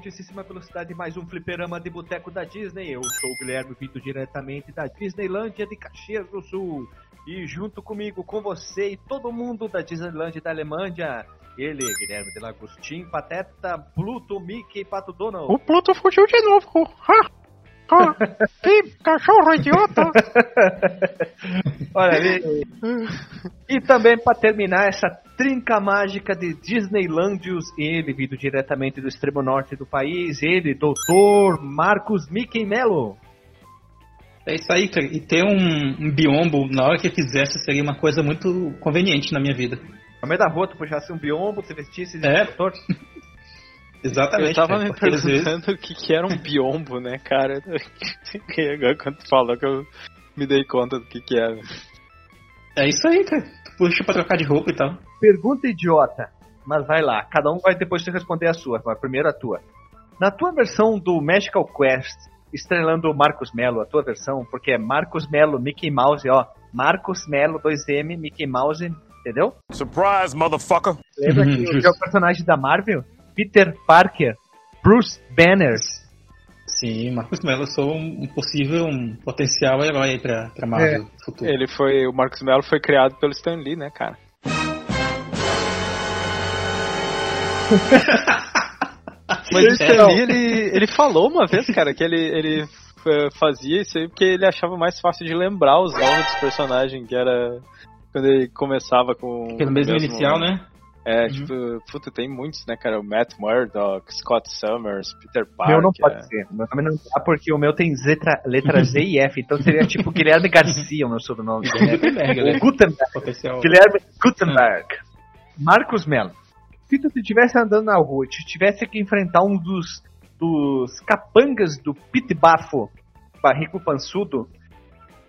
Altíssima velocidade mais um fliperama de boteco da Disney. Eu sou o Guilherme, vindo diretamente da Disneylândia de Caxias do Sul. E junto comigo, com você e todo mundo da Disneylandia da Alemanha, ele, Guilherme de Lagostin, Pateta, Pluto, Mickey e Pato Donald. O Pluto fugiu de novo. Ha! Que cachorro idiota! Olha ali. E também para terminar essa trinca mágica de Disneylandios, ele, vindo diretamente do extremo norte do país, ele, doutor Marcos Mickey Mello. É isso aí, cara. E ter um, um biombo na hora que eu quisesse seria uma coisa muito conveniente na minha vida. No meio da rua, tu puxasse um biombo, você vestisse de É. doutor. Exatamente. Eu tava cara, me às vezes- perguntando o que, que era um biombo, né, cara? E agora quando tu falou que eu me dei conta do que que era. É isso aí, cara. Tu puxa pra trocar de roupa e tal. Pergunta idiota. Mas vai lá, cada um vai depois te responder a sua, mas primeiro a tua. Na tua versão do Magical Quest, estrelando o Marcos Mello, a tua versão, porque é Marcos Mello, Mickey Mouse, ó. Marcos Mello, 2M, Mickey Mouse, entendeu? Surprise, motherfucker! Lembra que o justo. teu personagem da Marvel? Peter Parker, Bruce Banner. Sim, Marcos Mello, sou um, um possível, um potencial herói aí pra, Marvel no futuro. Ele foi. O Marcos Mello foi criado pelo Stan Lee, né, cara? Mas o Stan Então. Lee, ele, ele falou uma vez, cara, que ele, ele eh, fazia isso aí porque ele achava mais fácil de lembrar os nomes dos personagens, que era quando ele começava com. Pelo mesmo o inicial, né? É, Uhum. tipo, puta, tem muitos, né, cara? O Matt Murdock, Scott Summers, Peter Parker. meu não pode ser. Meu nome não dá porque o meu tem letra, letra Z e F, então seria tipo Guilherme Garcia o meu sobrenome. Gutenberg, né? Gutenberg. Potencial. Guilherme Gutenberg. Marcos Mello. Se tu estivesse andando na rua e tu tivesse que enfrentar um dos, dos capangas do Pit Bafo, barrico pançudo,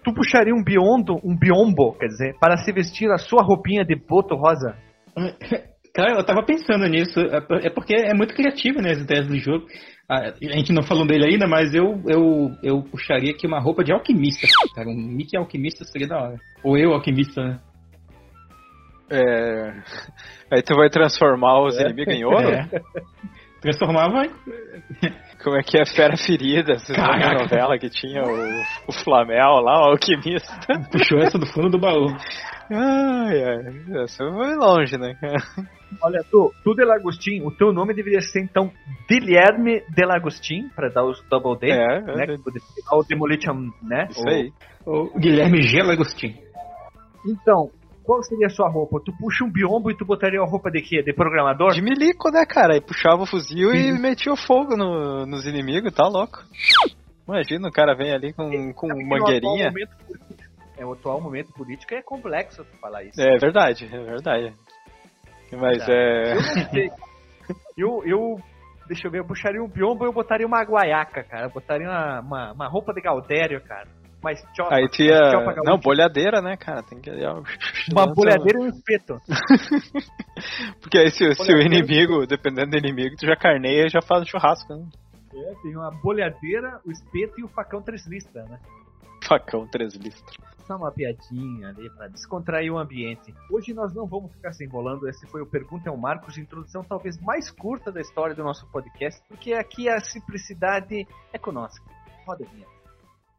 tu puxaria um biondo, um biombo, quer dizer, para se vestir a sua roupinha de boto rosa? Cara, eu tava pensando nisso. É é porque é muito criativo, né, as ideias do jogo. A gente não falou dele ainda, mas eu, eu, eu puxaria aqui uma roupa de alquimista. Cara, um Mickey alquimista seria da hora. Ou eu alquimista, né? É... Aí tu vai transformar os inimigos em ouro? É. Transformava Como é que é Fera Ferida? Vocês lembram Caraca. novela que tinha o, o Flamel lá, o alquimista? puxou essa do fundo do baú. Ai, ai, essa foi longe, né, cara? Olha, tu, tu Delagostin, o teu nome deveria ser então Guilherme Delagostin, para dar os double D, É, né? é, que O Demolition, né? isso aí. O Guilherme G. Lagostin. Então, qual seria a sua roupa? Tu puxa um biombo e tu botaria a roupa de quê? De programador? De milico, né, cara? Aí puxava o fuzil e metia o fogo no- nos inimigos, tá louco? Imagina, o cara vem ali com, com no atual mangueirinha. É, o atual momento político é complexo tu falar isso. É verdade, é verdade. Mas é. Eu não sei. Eu, eu, deixa eu ver, eu puxaria um biombo e eu botaria uma guaiaca, cara. Eu botaria uma, uma, uma roupa de Galdério, cara. Mais chopa. Aí chopa. Não, bolhadeira, né, cara? Tem que. Uma bolhadeira e um espeto. Porque aí se, se o inimigo, dependendo do inimigo, tu já carneia e já faz o churrasco, né? É, tem uma bolhadeira, o espeto e o facão três listras, né? Facão três listras. Só uma piadinha ali pra descontrair o ambiente. Hoje nós não vamos ficar se enrolando. Esse foi o Pergunta ao Marcos, introdução talvez mais curta da história do nosso podcast, porque aqui a simplicidade é conosco. Roda a vinheta.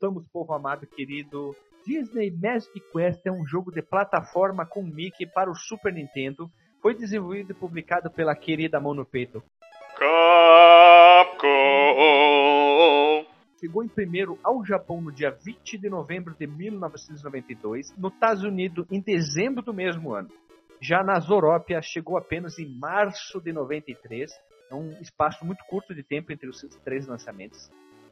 Voltamos, povo amado querido. Disney Magic Quest é um jogo de plataforma com Mickey para o Super Nintendo. Foi desenvolvido e publicado pela querida mão no peito. Capcom. chegou em primeiro ao Japão no dia 20 de novembro de 1992, no Estados Unidos em dezembro do mesmo ano. Já na Zorópia chegou apenas em março de 93, é um espaço muito curto de tempo entre os três lançamentos.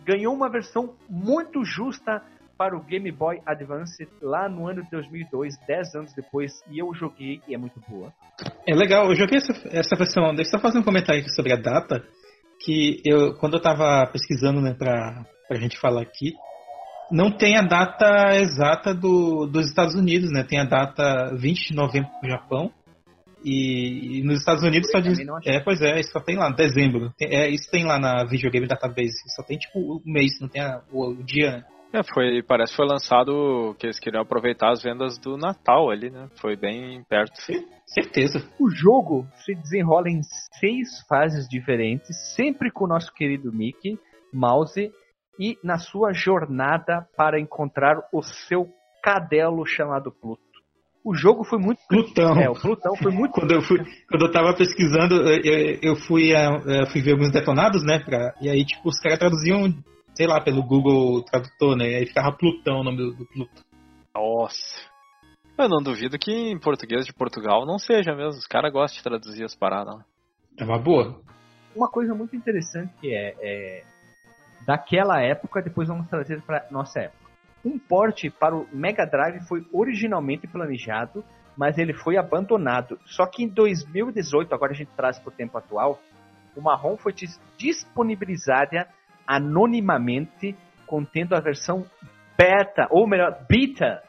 Ganhou uma versão muito justa para o Game Boy Advance lá no ano de 2002, 10 anos depois, e eu joguei e é muito boa. É legal, eu joguei essa, essa versão. Deixa eu só fazer um comentário aqui sobre a data. Que eu, quando eu tava pesquisando, né, pra, pra gente falar aqui, não tem a data exata do, dos Estados Unidos, né? Tem a data 20 de novembro pro Japão. E, e nos Estados Unidos só diz. É, pois é, só tem lá, dezembro. É, isso tem lá na Videogame Database. Só tem tipo o mês, não tem a, o, o dia, né? É, foi, parece que foi lançado que eles queriam aproveitar as vendas do Natal ali, né? Foi bem perto. Certeza. O jogo se desenrola em seis fases diferentes, sempre com o nosso querido Mickey Mouse e na sua jornada para encontrar o seu cadelo chamado Pluto. O jogo foi muito. Plutão. É, o Plutão foi muito. quando eu fui, quando eu tava pesquisando, eu, eu fui, eu fui ver alguns detonados, né? Pra, e aí, tipo, os caras traduziam sei lá, pelo Google Tradutor, né? Aí ficava Plutão o nome do, do Pluto. Nossa. Eu não duvido que em português de Portugal não seja mesmo. Os caras gostam de traduzir as paradas. É uma boa. Uma coisa muito interessante que é, é daquela época, depois vamos trazer para nossa época. Um porte para o Mega Drive foi originalmente planejado, mas ele foi abandonado. Só que em 2018, agora a gente traz para o tempo atual, o Marrom foi disponibilizada anonimamente, contendo a versão beta, ou melhor, beta,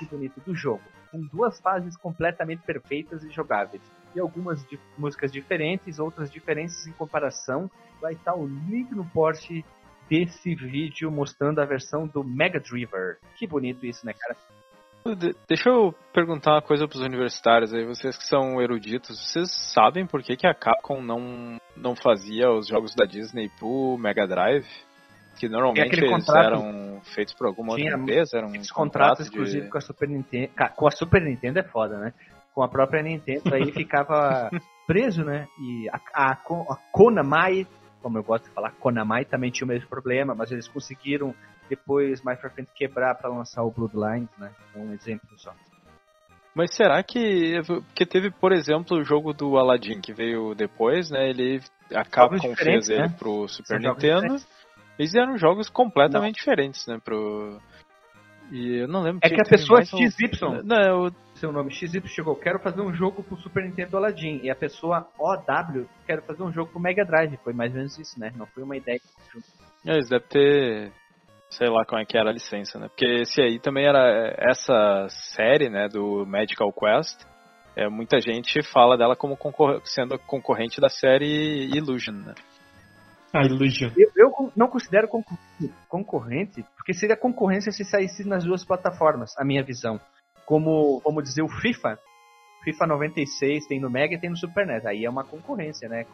que bonito, do jogo, com duas fases completamente perfeitas e jogáveis. E algumas músicas diferentes, outras diferenças em comparação. Vai estar o link no post desse vídeo mostrando a versão do Mega Driver. Que bonito isso, né, cara? Deixa eu perguntar uma coisa para os universitários aí, vocês que são eruditos, vocês sabem por que, que a Capcom não, não fazia os jogos da Disney pro Mega Drive? Que normalmente eles contrato, eram feitos por alguma outra empresa, eram um contratos de... com a Super Nintendo. Com a Super Nintendo é foda, né? Com a própria Nintendo aí ficava preso, né? E a, a, a Konami, como eu gosto de falar, Konami também tinha o mesmo problema, mas eles conseguiram depois mais pra frente quebrar para lançar o Bloodlines, né? Um exemplo só. Mas será que. Porque teve, por exemplo, o jogo do Aladdin que veio depois, né? Ele. A Capcom fez ele né? pro Super São Nintendo. Eles eram jogos completamente não. diferentes, né? Pro. E eu não lembro. É que a pessoa XY. Não, eu... Seu nome XY chegou, quero fazer um jogo pro Super Nintendo Aladdin. E a pessoa OW, quero fazer um jogo pro Mega Drive. Foi mais ou menos isso, né? Não foi uma ideia. É, eles devem ter sei lá como é que era a licença, né? Porque esse aí também era essa série, né, do Medical Quest. É, muita gente fala dela como concor sendo concorrente da série Illusion, né? Ah, Illusion. Eu, eu não considero concorrente, porque seria concorrência se saísse nas duas plataformas, a minha visão. Como, vamos dizer, o FIFA. FIFA 96 tem no Mega e tem no Super NES. Aí é uma concorrência, né?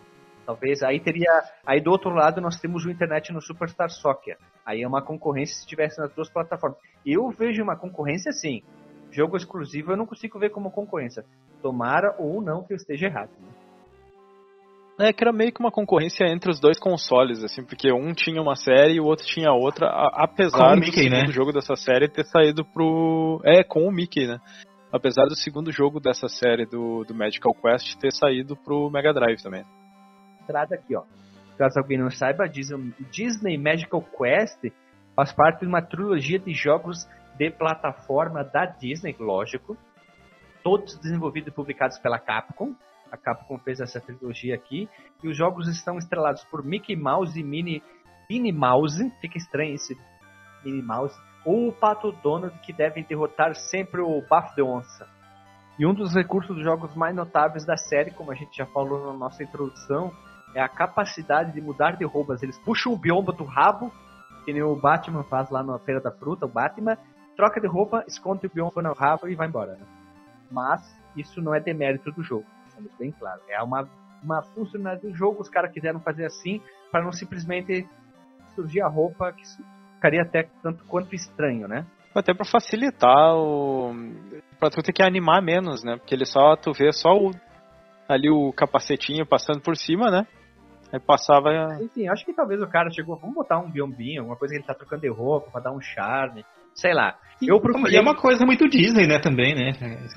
Talvez aí teria. Aí do outro lado nós temos o internet no Superstar Soccer. Aí é uma concorrência se tivesse nas duas plataformas. Eu vejo uma concorrência sim. Jogo exclusivo eu não consigo ver como concorrência. Tomara ou não que eu esteja errado. Né? É que era meio que uma concorrência entre os dois consoles, assim, porque um tinha uma série e o outro tinha outra, apesar do Mickey, segundo né? jogo dessa série ter saído pro. É, com o Mickey, né? Apesar do segundo jogo dessa série do, do Magical Quest ter saído pro Mega Drive também entrada aqui, ó. Caso alguém não saiba, Disney Magical Quest faz parte de uma trilogia de jogos de plataforma da Disney, lógico. Todos desenvolvidos e publicados pela Capcom. A Capcom fez essa trilogia aqui. E os jogos estão estrelados por Mickey Mouse e Minnie, Minnie Mouse. Fica estranho esse Minnie Mouse. Ou o Pato Donald, que devem derrotar sempre o Bafo de Onça. E um dos recursos dos jogos mais notáveis da série, como a gente já falou na nossa introdução, é a capacidade de mudar de roupas. Eles puxam o biombo do rabo, que nem o Batman faz lá na Feira da Fruta, o Batman, troca de roupa, esconde o biombo no rabo e vai embora. Mas isso não é demérito do jogo, estamos bem claro. É uma, uma funcionalidade do jogo, os caras quiseram fazer assim, para não simplesmente surgir a roupa que ficaria até tanto quanto estranho, né? Até para facilitar o. pra tu ter que animar menos, né? Porque ele só, tu vê só o... ali o capacetinho passando por cima, né? Aí passava. Enfim, acho que talvez o cara chegou, vamos botar um biombinho, alguma coisa que ele tá trocando de roupa pra dar um charme. Sei lá. Eu procurei... E é uma coisa muito Disney, né, também, né?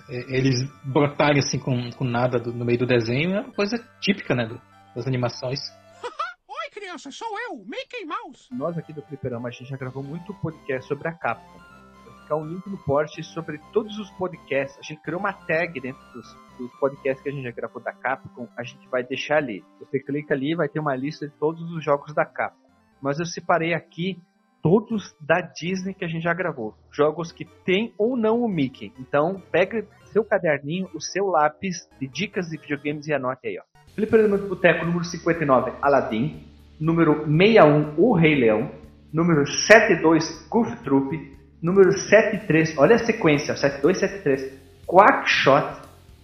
É, eles brotarem assim com, com nada do, no meio do desenho é uma coisa típica, né, do, das animações. Oi, criança, sou eu, Mickey Mouse. Nós aqui do Fliperama, a gente já gravou muito podcast sobre a Capcom. Vai ficar um link no post sobre todos os podcasts. A gente criou uma tag dentro dos, dos podcasts que a gente já gravou da Capcom. A gente vai deixar ali. Você clica ali, vai ter uma lista de todos os jogos da Capcom. Mas eu separei aqui todos da Disney que a gente já gravou. Jogos que tem ou não o Mickey. Então, pega seu caderninho, o seu lápis de dicas de videogames e anote aí, ó. Fliperama do Boteco número 59, Aladdin. Número 61, O Rei Leão. Número 72, Goof Troop. Número 73, olha a sequência, 7273, Quackshot.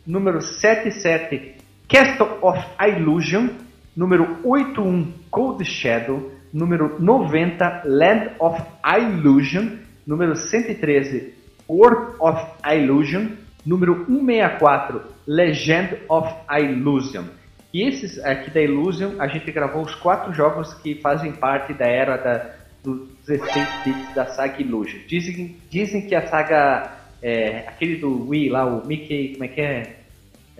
Número 77, Castle of Illusion. Número 81, Cold Shadow número 90, Land of Illusion, número 113, World of Illusion, número 164, Legend of Illusion. E esses aqui da Illusion, a gente gravou os quatro jogos que fazem parte da era da, dos 16 bits da saga Illusion. Dizem, dizem que a saga, é, aquele do Wii lá, o Mickey, como é que é?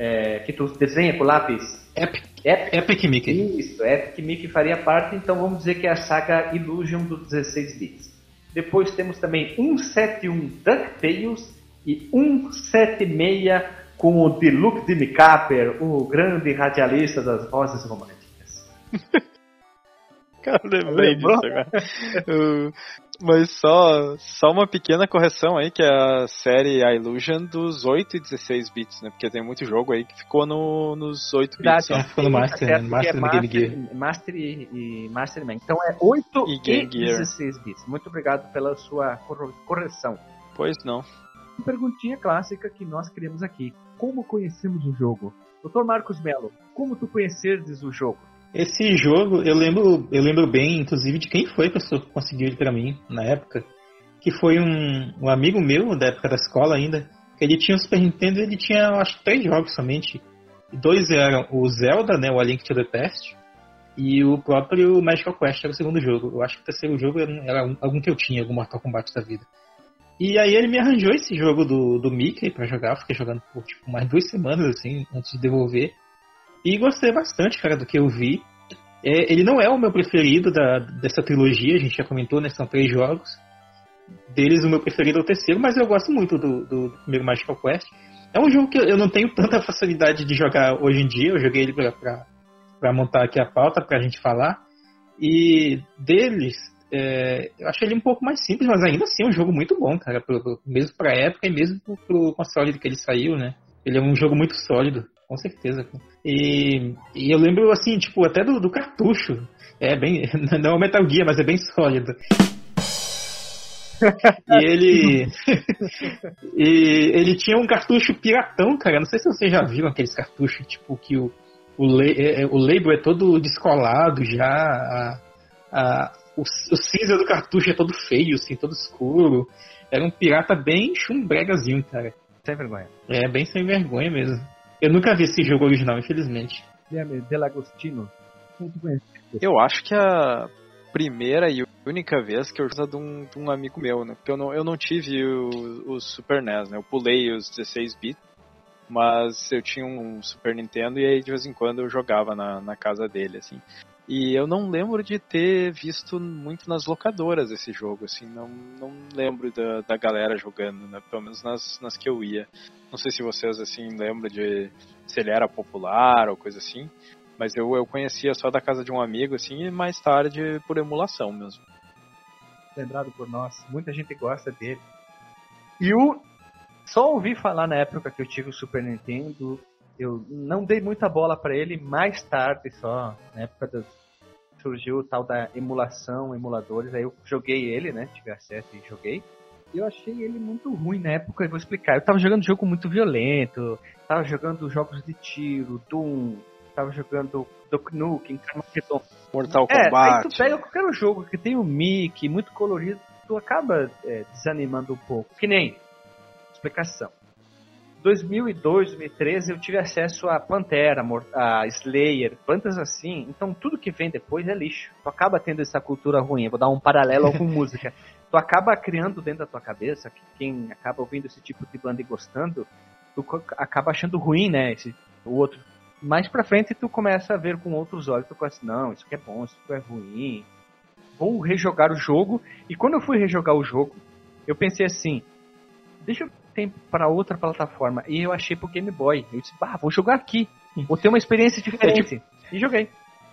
É que tu desenha com lápis? Epic. Epic, Epic Mickey. Isso, Epic Mickey faria parte, então vamos dizer que é a saga Illusion dos 16 bits. Depois temos também 171 DuckTales e 176 com o Deluxe de Capper, o grande radialista das vozes românticas. Cara, lembrei disso agora. Mas só, só uma pequena correção aí, que é a série A Illusion dos 8 e 16 bits, né? Porque tem muito jogo aí que ficou no, nos 8 bits. Ah, ficou no Master, é Master, é Master, Game Gear. Master e, e Master Man. Então é 8 e, e 16 bits. Muito obrigado pela sua correção. Pois não. Perguntinha clássica que nós queremos aqui. Como conhecemos o jogo? Dr. Marcos Melo, como tu conhecerdes o jogo? Esse jogo, eu lembro, eu lembro bem, inclusive, de quem foi a pessoa que conseguiu ele para mim na época. Que foi um, um amigo meu, da época da escola ainda. Ele tinha o Super Nintendo e ele tinha, acho três jogos somente. Dois eram o Zelda, né, o A Link to the Past, e o próprio Magical Quest era o segundo jogo. Eu acho que o terceiro jogo era algum que eu tinha, algum Mortal Kombat da vida. E aí ele me arranjou esse jogo do, do Mickey para jogar. Eu fiquei jogando por tipo, mais duas semanas, assim, antes de devolver. E gostei bastante, cara, do que eu vi. É, ele não é o meu preferido da, dessa trilogia, a gente já comentou, né? São três jogos. Deles, o meu preferido é o terceiro, mas eu gosto muito do, do, do primeiro Magical Quest. É um jogo que eu não tenho tanta facilidade de jogar hoje em dia. Eu joguei ele pra, pra, pra montar aqui a pauta, pra gente falar. E deles, é, eu achei ele um pouco mais simples, mas ainda assim é um jogo muito bom, cara. Pro, pro, mesmo pra época e mesmo pro, pro console que ele saiu, né? Ele é um jogo muito sólido com certeza. E, e eu lembro, assim, tipo, até do, do cartucho. É bem. Não é o Metal Gear, mas é bem sólido. e ele. e ele tinha um cartucho piratão, cara. Não sei se vocês já viram aqueles cartuchos, tipo, que o, o, é, é, o label é todo descolado já. A, a, o, o cinza do cartucho é todo feio, assim, todo escuro. Era um pirata bem chumbregazinho, cara. Sem vergonha. É, bem sem vergonha mesmo. Eu nunca vi esse jogo original, infelizmente. Delagostino. Eu acho que a primeira e única vez que eu joguei de um, de um amigo meu, né? Porque eu não, eu não tive o, o Super NES, né? Eu pulei os 16 bits, mas eu tinha um Super Nintendo e aí de vez em quando eu jogava na, na casa dele, assim. E eu não lembro de ter visto muito nas locadoras esse jogo, assim, não, não lembro da, da galera jogando, né? Pelo menos nas, nas que eu ia. Não sei se vocês, assim, lembram de se ele era popular ou coisa assim, mas eu, eu conhecia só da casa de um amigo, assim, e mais tarde por emulação mesmo. Lembrado por nós, muita gente gosta dele. E o. Só ouvi falar na época que eu tive o Super Nintendo, eu não dei muita bola para ele mais tarde só, na época das surgiu o tal da emulação, emuladores, aí eu joguei ele, né? Tive acesso e joguei. Eu achei ele muito ruim na época, eu vou explicar. Eu tava jogando jogo muito violento, tava jogando jogos de tiro, Doom, tava jogando Duke Nukem, Mortal Kombat. É, aí tu pega qualquer jogo que tem o um Mickey, muito colorido, tu acaba é, desanimando um pouco. Que nem, explicação. 2002, 2013 eu tive acesso a Pantera, a Slayer, bandas assim. Então tudo que vem depois é lixo. Tu acaba tendo essa cultura ruim. Eu vou dar um paralelo com música. Tu acaba criando dentro da tua cabeça que quem acaba ouvindo esse tipo de banda e gostando, tu acaba achando ruim, né? Esse, o outro. Mais pra frente tu começa a ver com outros olhos. Tu começa, não, isso aqui é bom, isso aqui é ruim. Vou rejogar o jogo. E quando eu fui rejogar o jogo, eu pensei assim, deixa eu tempo para outra plataforma. E eu achei pro Game Boy. Eu disse, ah, vou jogar aqui. Vou ter uma experiência diferente. E joguei.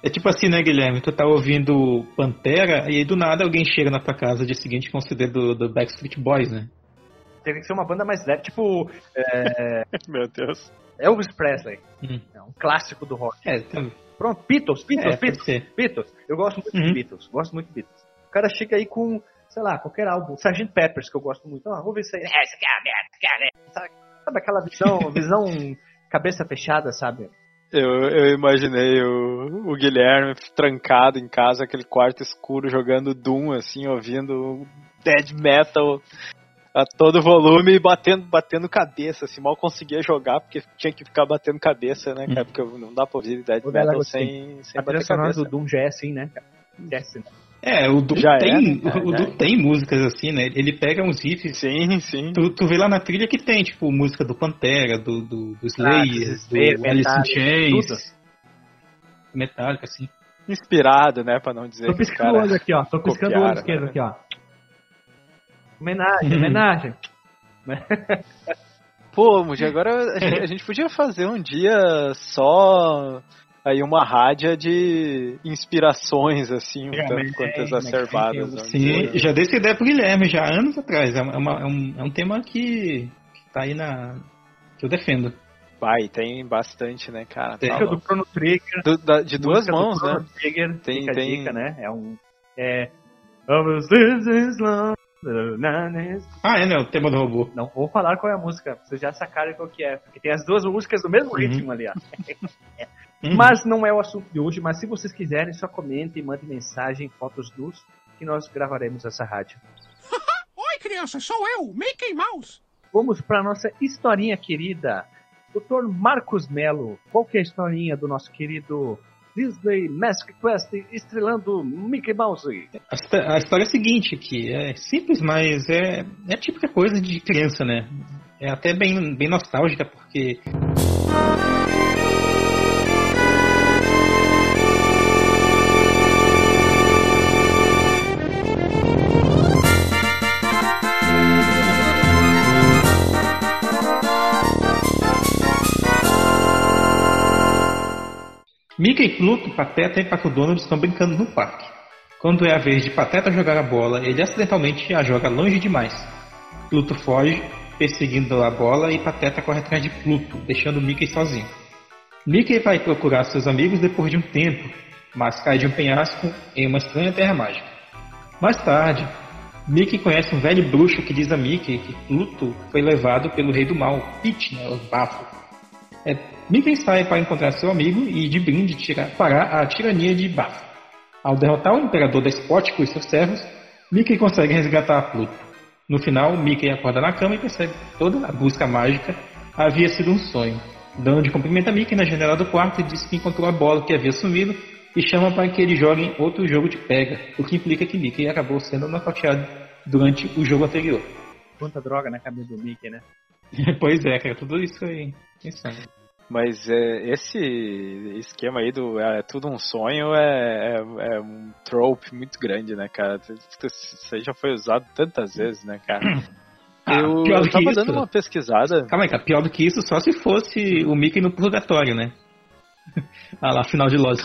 É tipo assim, né, Guilherme? Tu tá ouvindo Pantera e aí do nada alguém chega na tua casa dia seguinte com o CD do, do Backstreet Boys, né? Teve que ser uma banda mais leve, tipo. É... Meu Deus. Elvis Presley. Hum. É um clássico do rock. É, também. Pronto, Beatles, Beatles, é, Beatles, Beatles. Eu gosto muito uhum. de Beatles, gosto muito de Beatles. O cara chega aí com sei lá, qualquer álbum. Sgt. Peppers, que eu gosto muito. Ah, vou ver isso aí. É, isso é merda, merda. Sabe aquela visão, visão cabeça fechada, sabe? Eu, eu imaginei o, o Guilherme trancado em casa, aquele quarto escuro, jogando Doom, assim, ouvindo dead metal a todo volume e batendo, batendo cabeça, assim, mal conseguia jogar porque tinha que ficar batendo cabeça, né, cara? Hum. Porque não dá pra ouvir dead metal sem, sem bater cabeça. do Doom já é assim, né, cara? Já é assim, né? É, o Du já tem, é, o, tem músicas assim, né? Ele pega uns riffs. Sim, sim. Tu, tu vê lá na trilha que tem, tipo, música do Pantera, do, do, do Slayer, ah, do Alice in Chains. Metallica, assim. Inspirado, né? Pra não dizer Tô piscando o olho aqui, ó. Tô piscando o olho esquerdo né? aqui, ó. Homenagem, homenagem. Pô, Muji, agora a gente podia fazer um dia só aí uma rádia de inspirações, assim, um tanto quanto exacerbadas. Né? Sim, já dei essa ideia pro Guilherme, já anos atrás. É, uma, é, um, é um tema que, que tá aí na. que eu defendo. Vai, tem bastante, né, cara? Tem. Tá do Chrono Trigger. Do, da, de duas mãos, né? Trigger, tem, tem. Dica, né? É um. É. Ah, é, né? O tema do robô. Não vou falar qual é a música, vocês já sacaram qual que é. Porque tem as duas músicas do mesmo uhum. ritmo ali, ó. Uhum. Mas não é o assunto de hoje, mas se vocês quiserem, só comentem, mandem mensagem, fotos nus, que nós gravaremos essa rádio. Oi, criança, sou eu, Mickey Mouse. Vamos para nossa historinha querida. Dr. Marcos Melo, qual que é a historinha do nosso querido Disney Mask Quest estrelando Mickey Mouse? A, história é a seguinte aqui, é simples, mas é, é a típica coisa de criança, né? É até bem, bem nostálgica, porque... Mickey, Pluto, Pateta e Pato Donald estão brincando no parque. Quando é a vez de Pateta jogar a bola, ele acidentalmente a joga longe demais. Pluto foge, perseguindo a bola e Pateta corre atrás de Pluto, deixando Mickey sozinho. Mickey vai procurar seus amigos depois de um tempo, mas cai de um penhasco em uma estranha terra mágica. Mais tarde, Mickey conhece um velho bruxo que diz a Mickey que Pluto foi levado pelo rei do mal, Pete, né, o bafo. É, Mickey sai para encontrar seu amigo e, de brinde, tira, parar a tirania de Bafo. Ao derrotar o imperador despótico e seus servos, Mickey consegue resgatar Pluto. No final, Mickey acorda na cama e percebe que toda a busca mágica havia sido um sonho. Donald cumprimenta Mickey na janela do quarto e diz que encontrou a bola que havia sumido e chama para que ele jogue outro jogo de pega, o que implica que Mickey acabou sendo nocauteado durante o jogo anterior. Quanta droga na cabeça do Mickey, né? pois é, cara, tudo isso aí. Insano. Mas é, esse esquema aí do é tudo um sonho é, é, é, um trope muito grande, né, cara? Isso aí já foi usado tantas vezes, né, cara? Ah, eu, eu tava dando uma pesquisada. Calma aí, cara, pior do que isso só se fosse o Mickey no purgatório, né? ah lá, final de Lost.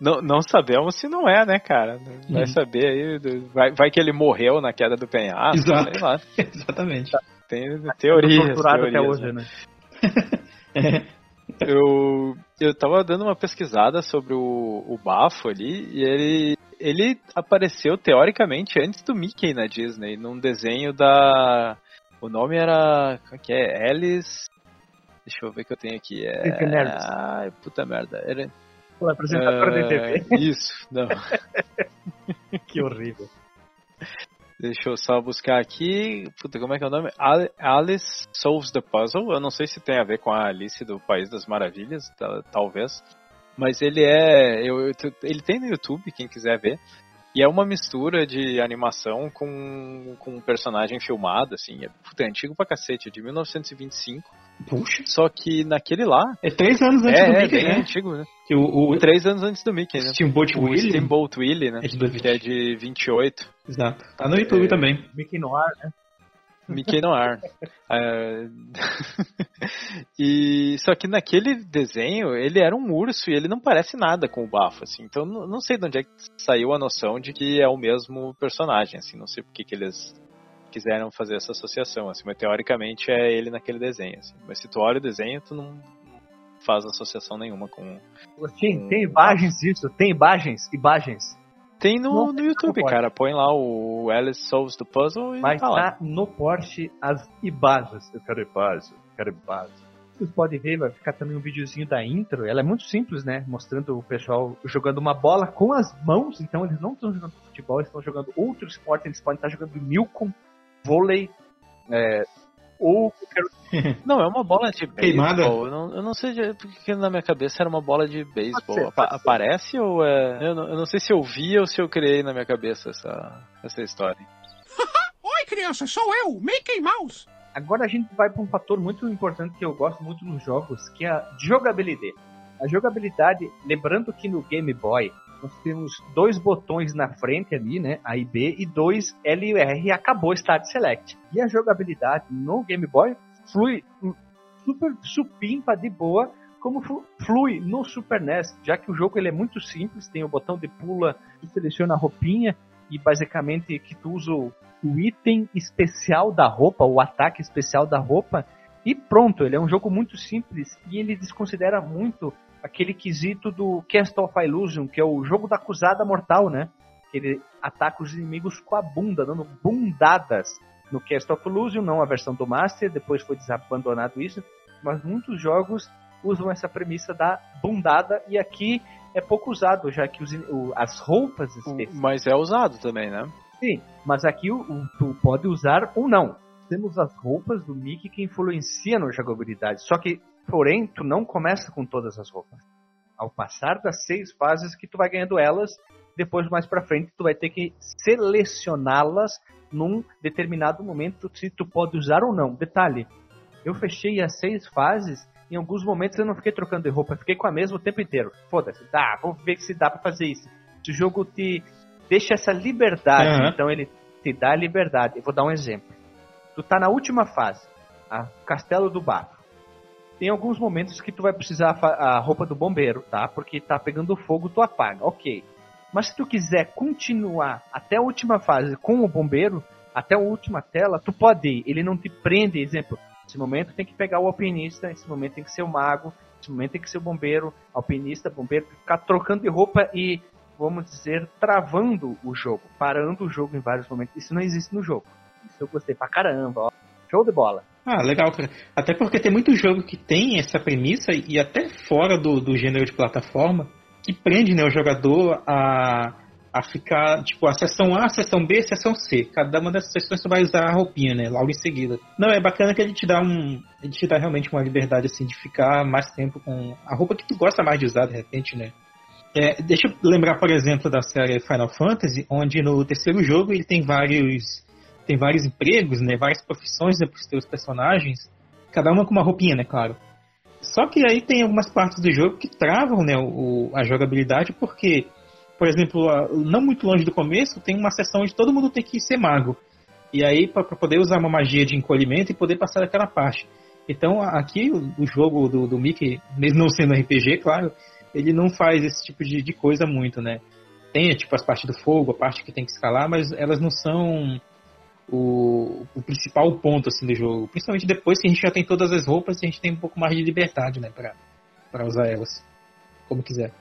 não, não sabemos se não é, né, cara? Vai hum. saber aí. Vai, vai que ele morreu na queda do penhasco, Exato. sei lá. Exatamente. Tem teorias. Teorias, até hoje, né? eu, eu tava dando uma pesquisada sobre o, o Bafo ali e ele, ele apareceu teoricamente antes do Mickey na Disney, num desenho da. O nome era. Como é que é? Alice. Deixa eu ver que eu tenho aqui. É. Ai, puta merda. Era. O apresentador uh, de TV. Isso, não. que horrível. Deixa eu só buscar aqui. Puta, como é que é o nome? Alice Solves the Puzzle. Eu não sei se tem a ver com a Alice do País das Maravilhas, talvez. Mas ele é. Eu, eu, ele tem no YouTube, quem quiser ver. E é uma mistura de animação com, com um personagem filmado, assim. É, puta, é antigo pra cacete, é de 1925. Puxa. Só que naquele lá. É três anos antes é, do é, Mickey, é, né? antigo, né? Que o, o... Três anos antes do Mickey, né? Steamboat o Willie. Steamboat Willie, né? É de 2020. Que é de 28. Exato. Tá no YouTube É. também. Mickey Noir, né? Mickey no ar. É, e só que naquele desenho ele era um urso e ele não parece nada com o bafo, assim. Então não, sei de onde é que saiu a noção de que é o mesmo personagem, assim. Não sei por que que eles quiseram fazer essa associação, assim. Mas teoricamente é ele naquele desenho, assim. Mas se tu olha o desenho, tu não faz associação nenhuma com. Tem, tem imagens disso, tem imagens, imagens. Tem no, Não, no YouTube, pode. cara. Põe lá o Alice Solves the Puzzle e Mas tá lá. tá no Porsche as ibajas. Eu quero ibaja, eu quero ibaja. Vocês podem ver, vai ficar também um videozinho da intro. Ela é muito simples, né? Mostrando o pessoal jogando uma bola com as mãos. Então eles não estão jogando futebol, eles estão jogando outro esporte. Eles podem estar jogando Milcom, vôlei, é, ou qualquer Não, é uma bola de Queimada? beisebol. Eu não, eu não sei de- porque na minha cabeça era uma bola de beisebol. Apa-. Aparece ou é. Eu não, eu não sei se eu vi ou se eu criei na minha cabeça essa, essa história. Oi, criança, sou eu, Mickey Mouse. Agora a gente vai para um fator muito importante que eu gosto muito nos jogos, que é a jogabilidade. A jogabilidade, lembrando que no Game Boy nós temos dois botões na frente ali, né, A e B, e dois L e R, acabou Start Select. E a jogabilidade no Game Boy flui super supimpa de boa, como flu- flui no Super NES, já que o jogo ele é muito simples, tem o botão de pula, tu seleciona a roupinha, e basicamente que tu usa o o item especial da roupa, o ataque especial da roupa, e pronto, ele é um jogo muito simples e ele desconsidera muito aquele quesito do Cast of Illusion, que é o jogo da acusada mortal, né? Ele ataca os inimigos com a bunda, dando bundadas no Cast of Illusion, não a versão do Master, depois foi desabandonado isso, mas muitos jogos usam essa premissa da bundada e aqui é pouco usado, já que os o- as roupas específicas Mas é usado também, né? Sim, mas aqui o, o- tu pode usar ou não. Temos as roupas do Mickey que influenciam na jogabilidade. Só que, porém, tu não começa com todas as roupas. Ao passar das seis fases que tu vai ganhando elas, depois mais pra frente tu vai ter que selecioná-las num determinado momento se tu pode usar ou não. Detalhe, eu fechei as seis fases, em alguns momentos eu não fiquei trocando de roupa, fiquei com a mesma o tempo inteiro. Foda-se, dá, vamos ver se dá pra fazer isso. Se o jogo te deixa essa liberdade, Aham. então ele te dá a liberdade. Eu vou dar um exemplo. Tu tá na última fase, a Castelo do Bafo. Tem alguns momentos que tu vai precisar a roupa do bombeiro, tá? Porque tá pegando fogo, tu apaga, ok. Mas se tu quiser continuar até a última fase com o bombeiro, até a última tela, tu pode ir. Ele não te prende, exemplo. Esse momento tem que pegar o alpinista, esse momento tem que ser o mago, esse momento tem que ser o bombeiro, alpinista, bombeiro, ficar trocando de roupa e, vamos dizer, travando o jogo, parando o jogo em vários momentos. Isso não existe no jogo. Isso eu gostei pra caramba, ó. Show de bola. Ah, legal, cara. Até porque tem muito jogo que tem essa premissa e até fora do, do gênero de plataforma que prende né, o jogador a, a ficar, tipo, a sessão A, a sessão B, a sessão C. Cada uma dessas sessões você vai usar a roupinha, né? Logo em seguida. Não, é bacana que ele te dá um. Ele te dá realmente uma liberdade assim de ficar mais tempo com a roupa que tu gosta mais de usar, de repente, né? É, deixa eu lembrar, por exemplo, da série Final Fantasy, onde no terceiro jogo ele tem vários tem vários empregos, né, várias profissões né, para os teus personagens, cada uma com uma roupinha, né, claro. Só que aí tem algumas partes do jogo que travam né, o, a jogabilidade, porque, por exemplo, não muito longe do começo, tem uma sessão onde todo mundo tem que ser mago. E aí, para poder usar uma magia de encolhimento e poder passar daquela parte. Então, aqui, o, o jogo do, do Mickey, mesmo não sendo RPG, claro, ele não faz esse tipo de, de coisa muito, né? Tem, tipo, as partes do fogo, a parte que tem que escalar, mas elas não são o, o principal ponto assim do jogo. Principalmente depois que a gente já tem todas as roupas a gente tem um pouco mais de liberdade, né, pra, pra usar elas como quiser.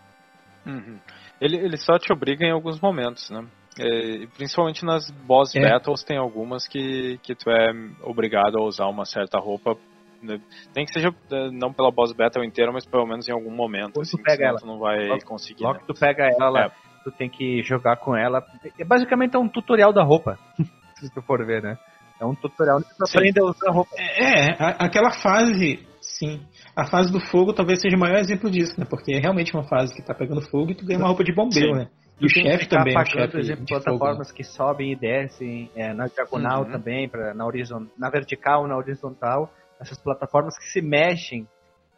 Uhum. Ele, ele só te obriga em alguns momentos, né? É, principalmente nas boss É. battles tem algumas que, que tu é obrigado a usar uma certa roupa. né? Nem que seja eh, não pela boss battle inteira, mas pelo menos em algum momento. Quando tu Assim, pega senão ela. tu não vai Logo- conseguir. Logo né? que tu pega ela, É. tu tem que jogar com ela. É basicamente é um tutorial da roupa. se tu for ver, né? É um tutorial onde tu aprende a usar roupa. É, é aquela fase, sim. A fase do fogo talvez seja o maior exemplo disso, né? Porque é realmente uma fase que tá pegando fogo e tu ganha uma roupa de bombeiro, sim. né? E o chefe também, o chefe exemplo, plataformas fogo, né? que sobem e descem, é, na diagonal uhum. também, pra, na, horizon, na vertical, na horizontal. Essas plataformas que se mexem,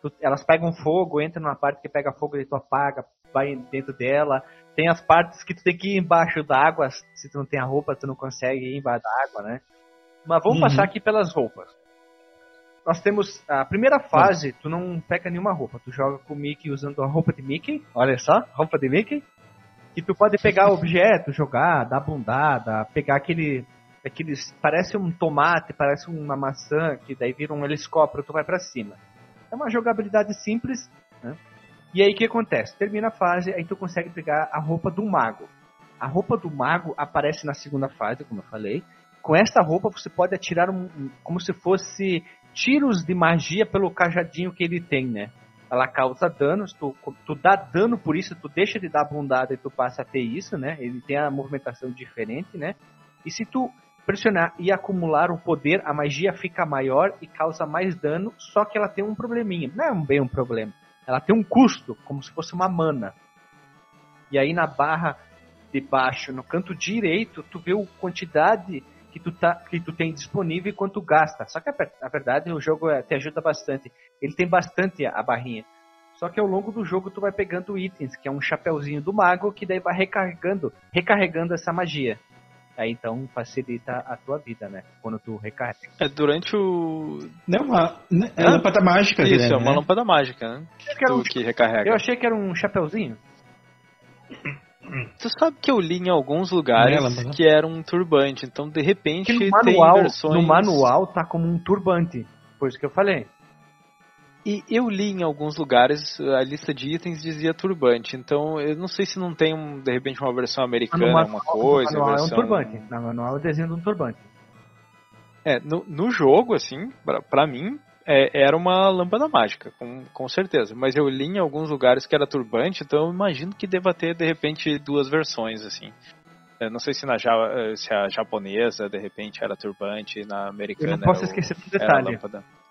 tu, elas pegam fogo, entram numa parte que pega fogo e tu apaga, vai dentro dela. Tem as partes que tu tem que ir embaixo d'água, se tu não tem a roupa, tu não consegue ir embaixo d'água, né? Mas vamos uhum. passar aqui pelas roupas. Nós temos a primeira fase, tu não pega nenhuma roupa, tu joga com o Mickey usando a roupa de Mickey, olha só, roupa de Mickey que tu pode pegar objeto, jogar, dar bundada, pegar aquele aqueles parece um tomate, parece uma maçã, que daí vira um helicóptero, tu vai para cima. É uma jogabilidade simples, né? E aí o que acontece? Termina a fase, aí tu consegue pegar a roupa do mago. A roupa do mago aparece na segunda fase, como eu falei. Com esta roupa você pode atirar um, como se fosse tiros de magia pelo cajadinho que ele tem, né? ela causa danos, tu, tu dá dano por isso, tu deixa de dar bundada e tu passa a ter isso, né? Ele tem a movimentação diferente, né? E se tu pressionar e acumular o poder, a magia fica maior e causa mais dano, só que ela tem um probleminha. Não é bem um problema. Ela tem um custo, como se fosse uma mana. E aí na barra de baixo, no canto direito, tu vê a quantidade que tu, tá, que tu tem disponível e quanto gasta. Só que a, verdade o jogo é, te ajuda bastante. Ele tem bastante a barrinha. Só que ao longo do jogo tu vai pegando itens, que é um chapéuzinho do mago, que daí vai recarregando, recarregando essa magia. Aí então facilita a tua vida, né? Quando tu recarrega. É durante o. Não, é uma. É uma lâmpada mágica, Isso, é uma né? lâmpada mágica, né? Que, um... que recarrega. Eu achei que era um chapéuzinho. Tu sabe que eu li em alguns lugares Nela, que era um turbante, então de repente no manual, tem versões... No manual tá como um turbante, foi isso que eu falei. E eu li em alguns lugares, a lista de itens dizia turbante, então eu não sei se não tem, um, de repente, uma versão americana, manual, uma coisa. No manual versão... é um turbante, no manual é o desenho de um turbante. É, no, no jogo, assim, pra, pra mim, é, era uma lâmpada mágica, com, com certeza. Mas eu li em alguns lugares que era turbante, então eu imagino que deva ter, de repente, duas versões, assim. Eu não sei se, na, se a japonesa, de repente, era turbante, na americana Eu não posso esquecer do detalhe.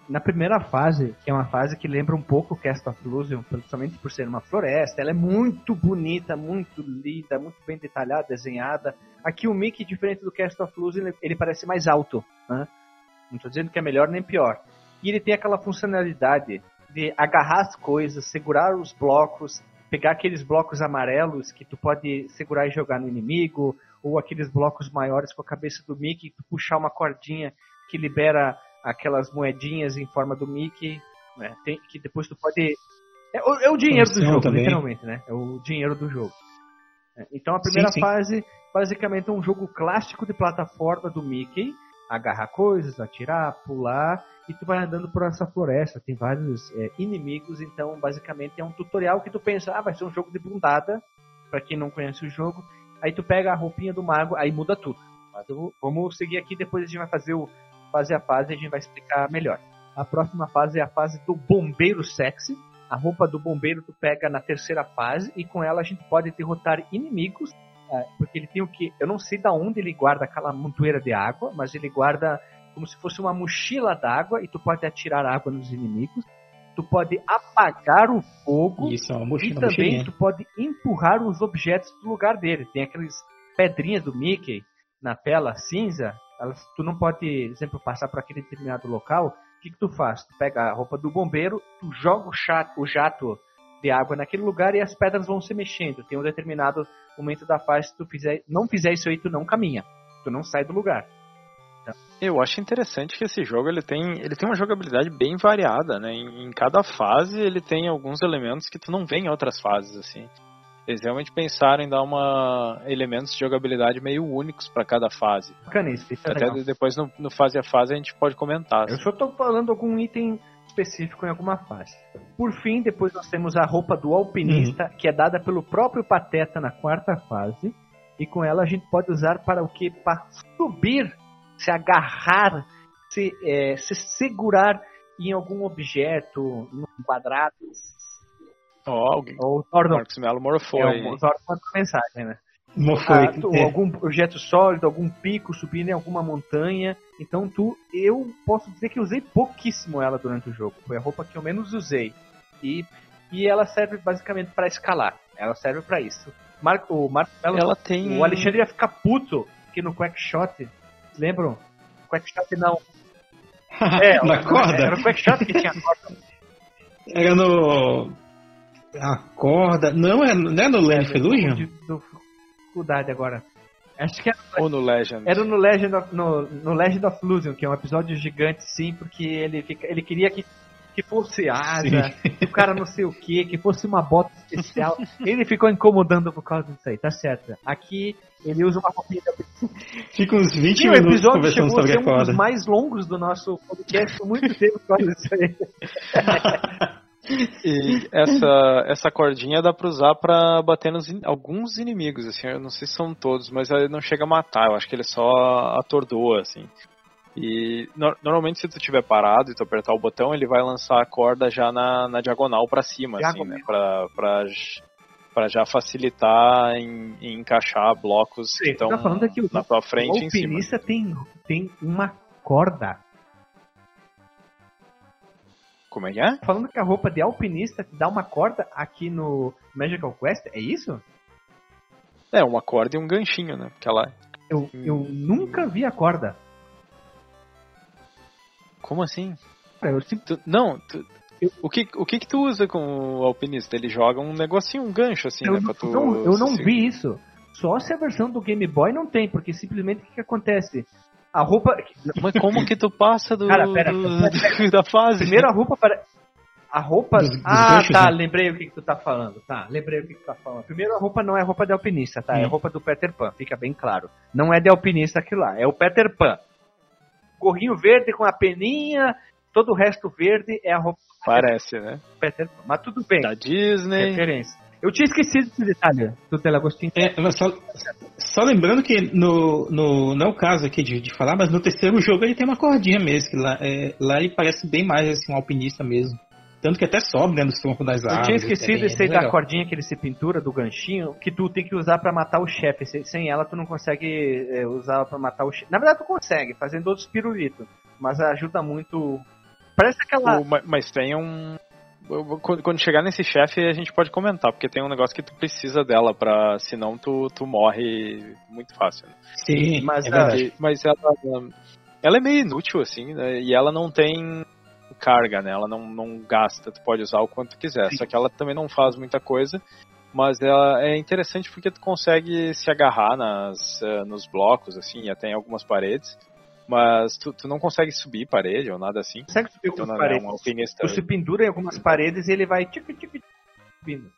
Na primeira fase, que é uma fase que lembra um pouco Cast of Illusion, principalmente por ser uma floresta, ela é muito bonita, muito linda, muito bem detalhada, desenhada. Aqui o Mickey, diferente do Cast of Illusion, ele parece mais alto, né? Não estou dizendo que é melhor nem pior. E ele tem aquela funcionalidade de agarrar as coisas, segurar os blocos, pegar aqueles blocos amarelos que tu pode segurar e jogar no inimigo, ou aqueles blocos maiores com a cabeça do Mickey, tu puxar uma cordinha que libera aquelas moedinhas em forma do Mickey, né? Tem, que depois tu pode. É, o, é o dinheiro do jogo, também. literalmente, né? É o dinheiro do jogo. É, então a primeira sim, sim. fase, basicamente, é um jogo clássico de plataforma do Mickey, agarrar coisas, atirar, pular, e tu vai andando por essa floresta. Tem vários é, inimigos, então basicamente é um tutorial que tu pensa, ah, vai ser um jogo de bundada, para quem não conhece o jogo. Aí tu pega a roupinha do mago, aí muda tudo. Mas vamos seguir aqui, depois a gente vai fazer o fase a fase a gente vai explicar melhor. A próxima fase é a fase do bombeiro sexy. A roupa do bombeiro tu pega na terceira fase e com ela a gente pode derrotar inimigos é, porque ele tem o que. Eu não sei da onde ele guarda aquela montoeira de água, mas ele guarda como se fosse uma mochila d'água e tu pode atirar água nos inimigos. Tu pode apagar o fogo Isso, é uma mochila, e também mochilinha. tu pode empurrar os objetos do lugar dele. Tem aqueles pedrinhas do Mickey na tela cinza. Elas, tu não pode, por exemplo, passar por aquele determinado local. O que, que tu faz? Tu pega a roupa do bombeiro, tu joga o, chato, o jato de água naquele lugar e as pedras vão se mexendo. Tem um determinado momento da fase, se tu fizer, não fizer isso aí, tu não caminha. Tu não sai do lugar. Então. Eu acho interessante que esse jogo ele tem, ele tem uma jogabilidade bem variada, né? Em, em, cada fase ele tem alguns elementos que tu não vê em outras fases, assim. Eles realmente pensaram em dar uma elementos de jogabilidade meio únicos para cada fase. Bacana isso, isso é Até legal. depois no, no, fase a fase a gente pode comentar. Eu assim. só tô falando algum item específico em alguma fase. Por fim, depois nós temos a roupa do alpinista, uhum. que é dada pelo próprio Pateta na quarta fase. E com ela a gente pode usar para o que? Para subir, se agarrar, se, é, se segurar em algum objeto, num quadrado. Oh, alguém. Ou Thor Marcos Melo morfou é, O Thor mensagem, né? ah, tu, algum objeto sólido, algum pico subindo em alguma montanha. Então tu, eu posso dizer que usei pouquíssimo ela durante o jogo. Foi a roupa que eu menos usei. E, e ela serve basicamente para escalar. Ela serve para isso. Marco, o Marco ela tem... o Alexandre ia ficar puto que no Quackshot, lembram? Quackshot não. É, na corda? Era o Quackshot que tinha corda. Era no a corda. Não é, não é no Land of Illusion? Dificuldade agora. Acho que era, Ou no Legend. Era no Legend of, no, no Legend of Illusion, que é um episódio gigante, sim, porque ele, fica, ele queria que, que fosse asa, que o cara não sei o que, que fosse uma bota especial. ele ficou incomodando por causa disso aí, tá certo. Aqui ele usa uma roupinha Fica uns 20 sim, minutos o episódio chegou a ser um dos mais longos do nosso podcast, muito tempo por causa disso aí. E essa, essa cordinha dá pra usar pra bater nos in, alguns inimigos, assim, eu não sei se são todos, mas ele não chega a matar, eu acho que ele só atordoa, assim. E no, normalmente se tu tiver parado e tu apertar o botão, ele vai lançar a corda já na, na diagonal para cima, assim, né? Pra, pra, pra já facilitar em, em encaixar blocos Sim, que estão tá na tua frente o em cima. O tem, tem uma corda como é que é? Falando que a roupa de alpinista te dá uma corda aqui no Magical Quest, é isso? É, uma corda e um ganchinho, né? Porque ela... Eu, eu nunca vi a corda. Como assim? Eu, tu, não, tu, o, que, o que que tu usa com o alpinista? Ele joga um negocinho, um gancho assim, eu né? Pra tu, não, eu não vi isso. Só se a versão do Game Boy não tem, porque simplesmente o que, que acontece? A roupa. Mas como que tu passa do, Cara, pera, do, pera, da fase? Primeiro a roupa para. A roupa. Dos, dos ah, ganchos, tá, né? lembrei o que, que tu tá falando. Tá, lembrei o que, que tu tá falando. Primeiro, a roupa não é roupa de alpinista, tá? Hum. É roupa do Peter Pan, fica bem claro. Não é de alpinista aquilo lá, é o Peter Pan. Gorrinho verde com a peninha, todo o resto verde é a roupa. Parece, né? Peter Pan. Mas tudo bem. Da Disney. Referência. Eu tinha esquecido esse detalhe do Telagostinho. É, só, só lembrando que no, no. Não é o caso aqui de, de falar, mas no terceiro jogo ele tem uma cordinha mesmo. Que lá, é, lá ele parece bem mais assim, um alpinista mesmo. Tanto que até sobe né, no tronco das árvores. Eu tinha esquecido é esse aí da cordinha que ele se pintura, do ganchinho, que tu tem que usar para matar o chefe. Sem ela tu não consegue é, usar para matar o chefe. Na verdade tu consegue, fazendo outros pirulitos. Mas ajuda muito. Parece aquela. O, mas tem um, quando chegar nesse chefe a gente pode comentar, porque tem um negócio que tu precisa dela para senão tu, tu morre muito fácil. Né? Sim, mas, é mas ela, ela é meio inútil assim, né? e ela não tem carga, né? Ela não, não gasta, tu pode usar o quanto tu quiser. Sim. Só que ela também não faz muita coisa, mas ela é interessante porque tu consegue se agarrar nas, uh, nos blocos, assim, até em algumas paredes. Mas tu, tu não consegue subir parede ou nada assim. Consegue subir então, algumas paredes. É alpinista... Tu se pendura em algumas paredes e ele vai tic, tic, tic, subindo.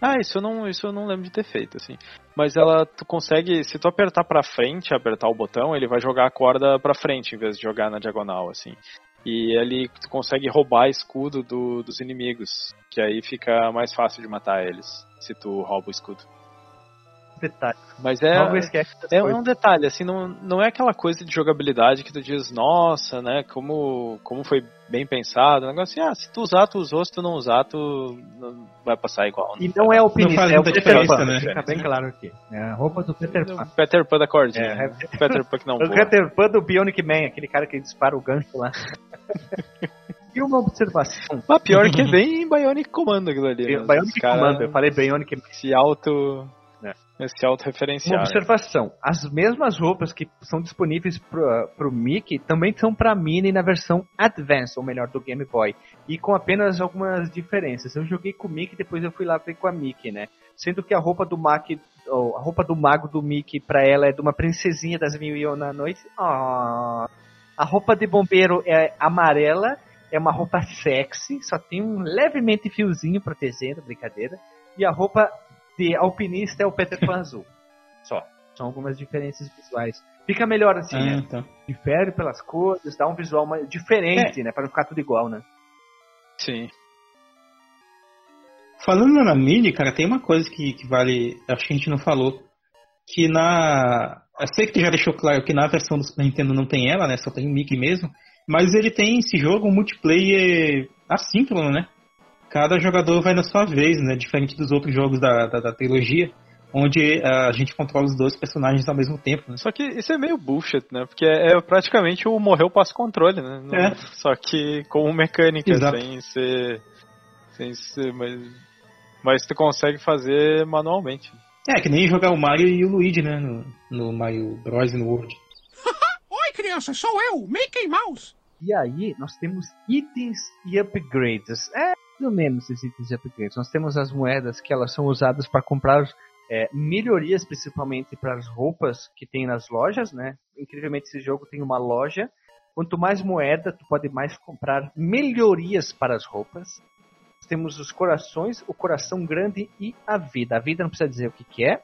Ah, isso eu não, isso eu não lembro de ter feito, assim. Mas ela, tu consegue, se tu apertar pra frente, apertar o botão, ele vai jogar a corda pra frente, em vez de jogar na diagonal, assim. E ali tu consegue roubar escudo do, dos inimigos, que aí fica mais fácil de matar eles, se tu rouba o escudo detalhe. Mas é, é um detalhe, assim, não, não é aquela coisa de jogabilidade que tu diz, nossa, né, como, como foi bem pensado. O negócio assim, ah, se tu usar, tu usou, se tu não usar, tu não vai passar igual. Né? E não é o pinista, é o Peter Pan, né? Fica bem claro aqui. É a roupa do Peter Pan. Peter Pan da cordinha. É, é... Peter Pan que não O voa. Peter Pan do Bionic Man, aquele cara que dispara o gancho lá. E uma observação. Ah, pior que é bem Bionic Commando aquilo ali. Bionic Commando, eu falei Bionic Man. Se auto esse autorreferencial. Uma observação: as mesmas roupas que são disponíveis para o Mickey também são para Minnie na versão Advance, ou melhor, do Game Boy, e com apenas algumas diferenças. Eu joguei com o Mickey, depois eu fui lá ver com a Mickey, né? Sendo que a roupa do Mac, ou a roupa do mago do Mickey para ela é de uma princesinha das mil e uma noite. Oh. A roupa de bombeiro é amarela, é uma roupa sexy, só tem um levemente fiozinho protegendo, brincadeira. E a roupa de alpinista é o Peter Pan azul. Só. São algumas diferenças visuais. Fica melhor assim, ah, né? Tá. Difere pelas cores, dá um visual mais diferente, é. né? Para não ficar tudo igual, né? Sim. Falando na Mini, cara, tem uma coisa que, que vale. Acho que a gente não falou. Que na. Eu sei que tu já deixou claro que na versão do Super Nintendo não tem ela, né? Só tem o Mickey mesmo. Mas ele tem esse jogo um multiplayer assíncrono, né? Cada jogador vai na sua vez, né? Diferente dos outros jogos da, da, da trilogia. onde a gente controla os dois personagens ao mesmo tempo. Né? Só que isso é meio bullshit, né? Porque é praticamente o morreu passo controle, né? É. Só que com mecânica, Exato. sem ser. sem ser. Mas, mas tu consegue fazer manualmente. É, que nem jogar o Mario e o Luigi, né? No, no Mario Bros. no World. Oi, criança, sou eu, Mickey Mouse. E aí, nós temos itens e upgrades. É, pelo menos esses itens e upgrades. Nós temos as moedas que elas são usadas para comprar é, melhorias, principalmente para as roupas que tem nas lojas, né? Incrivelmente, esse jogo tem uma loja. Quanto mais moeda, tu pode mais comprar melhorias para as roupas. Temos os corações, o coração grande e a vida. A vida não precisa dizer o que, que é.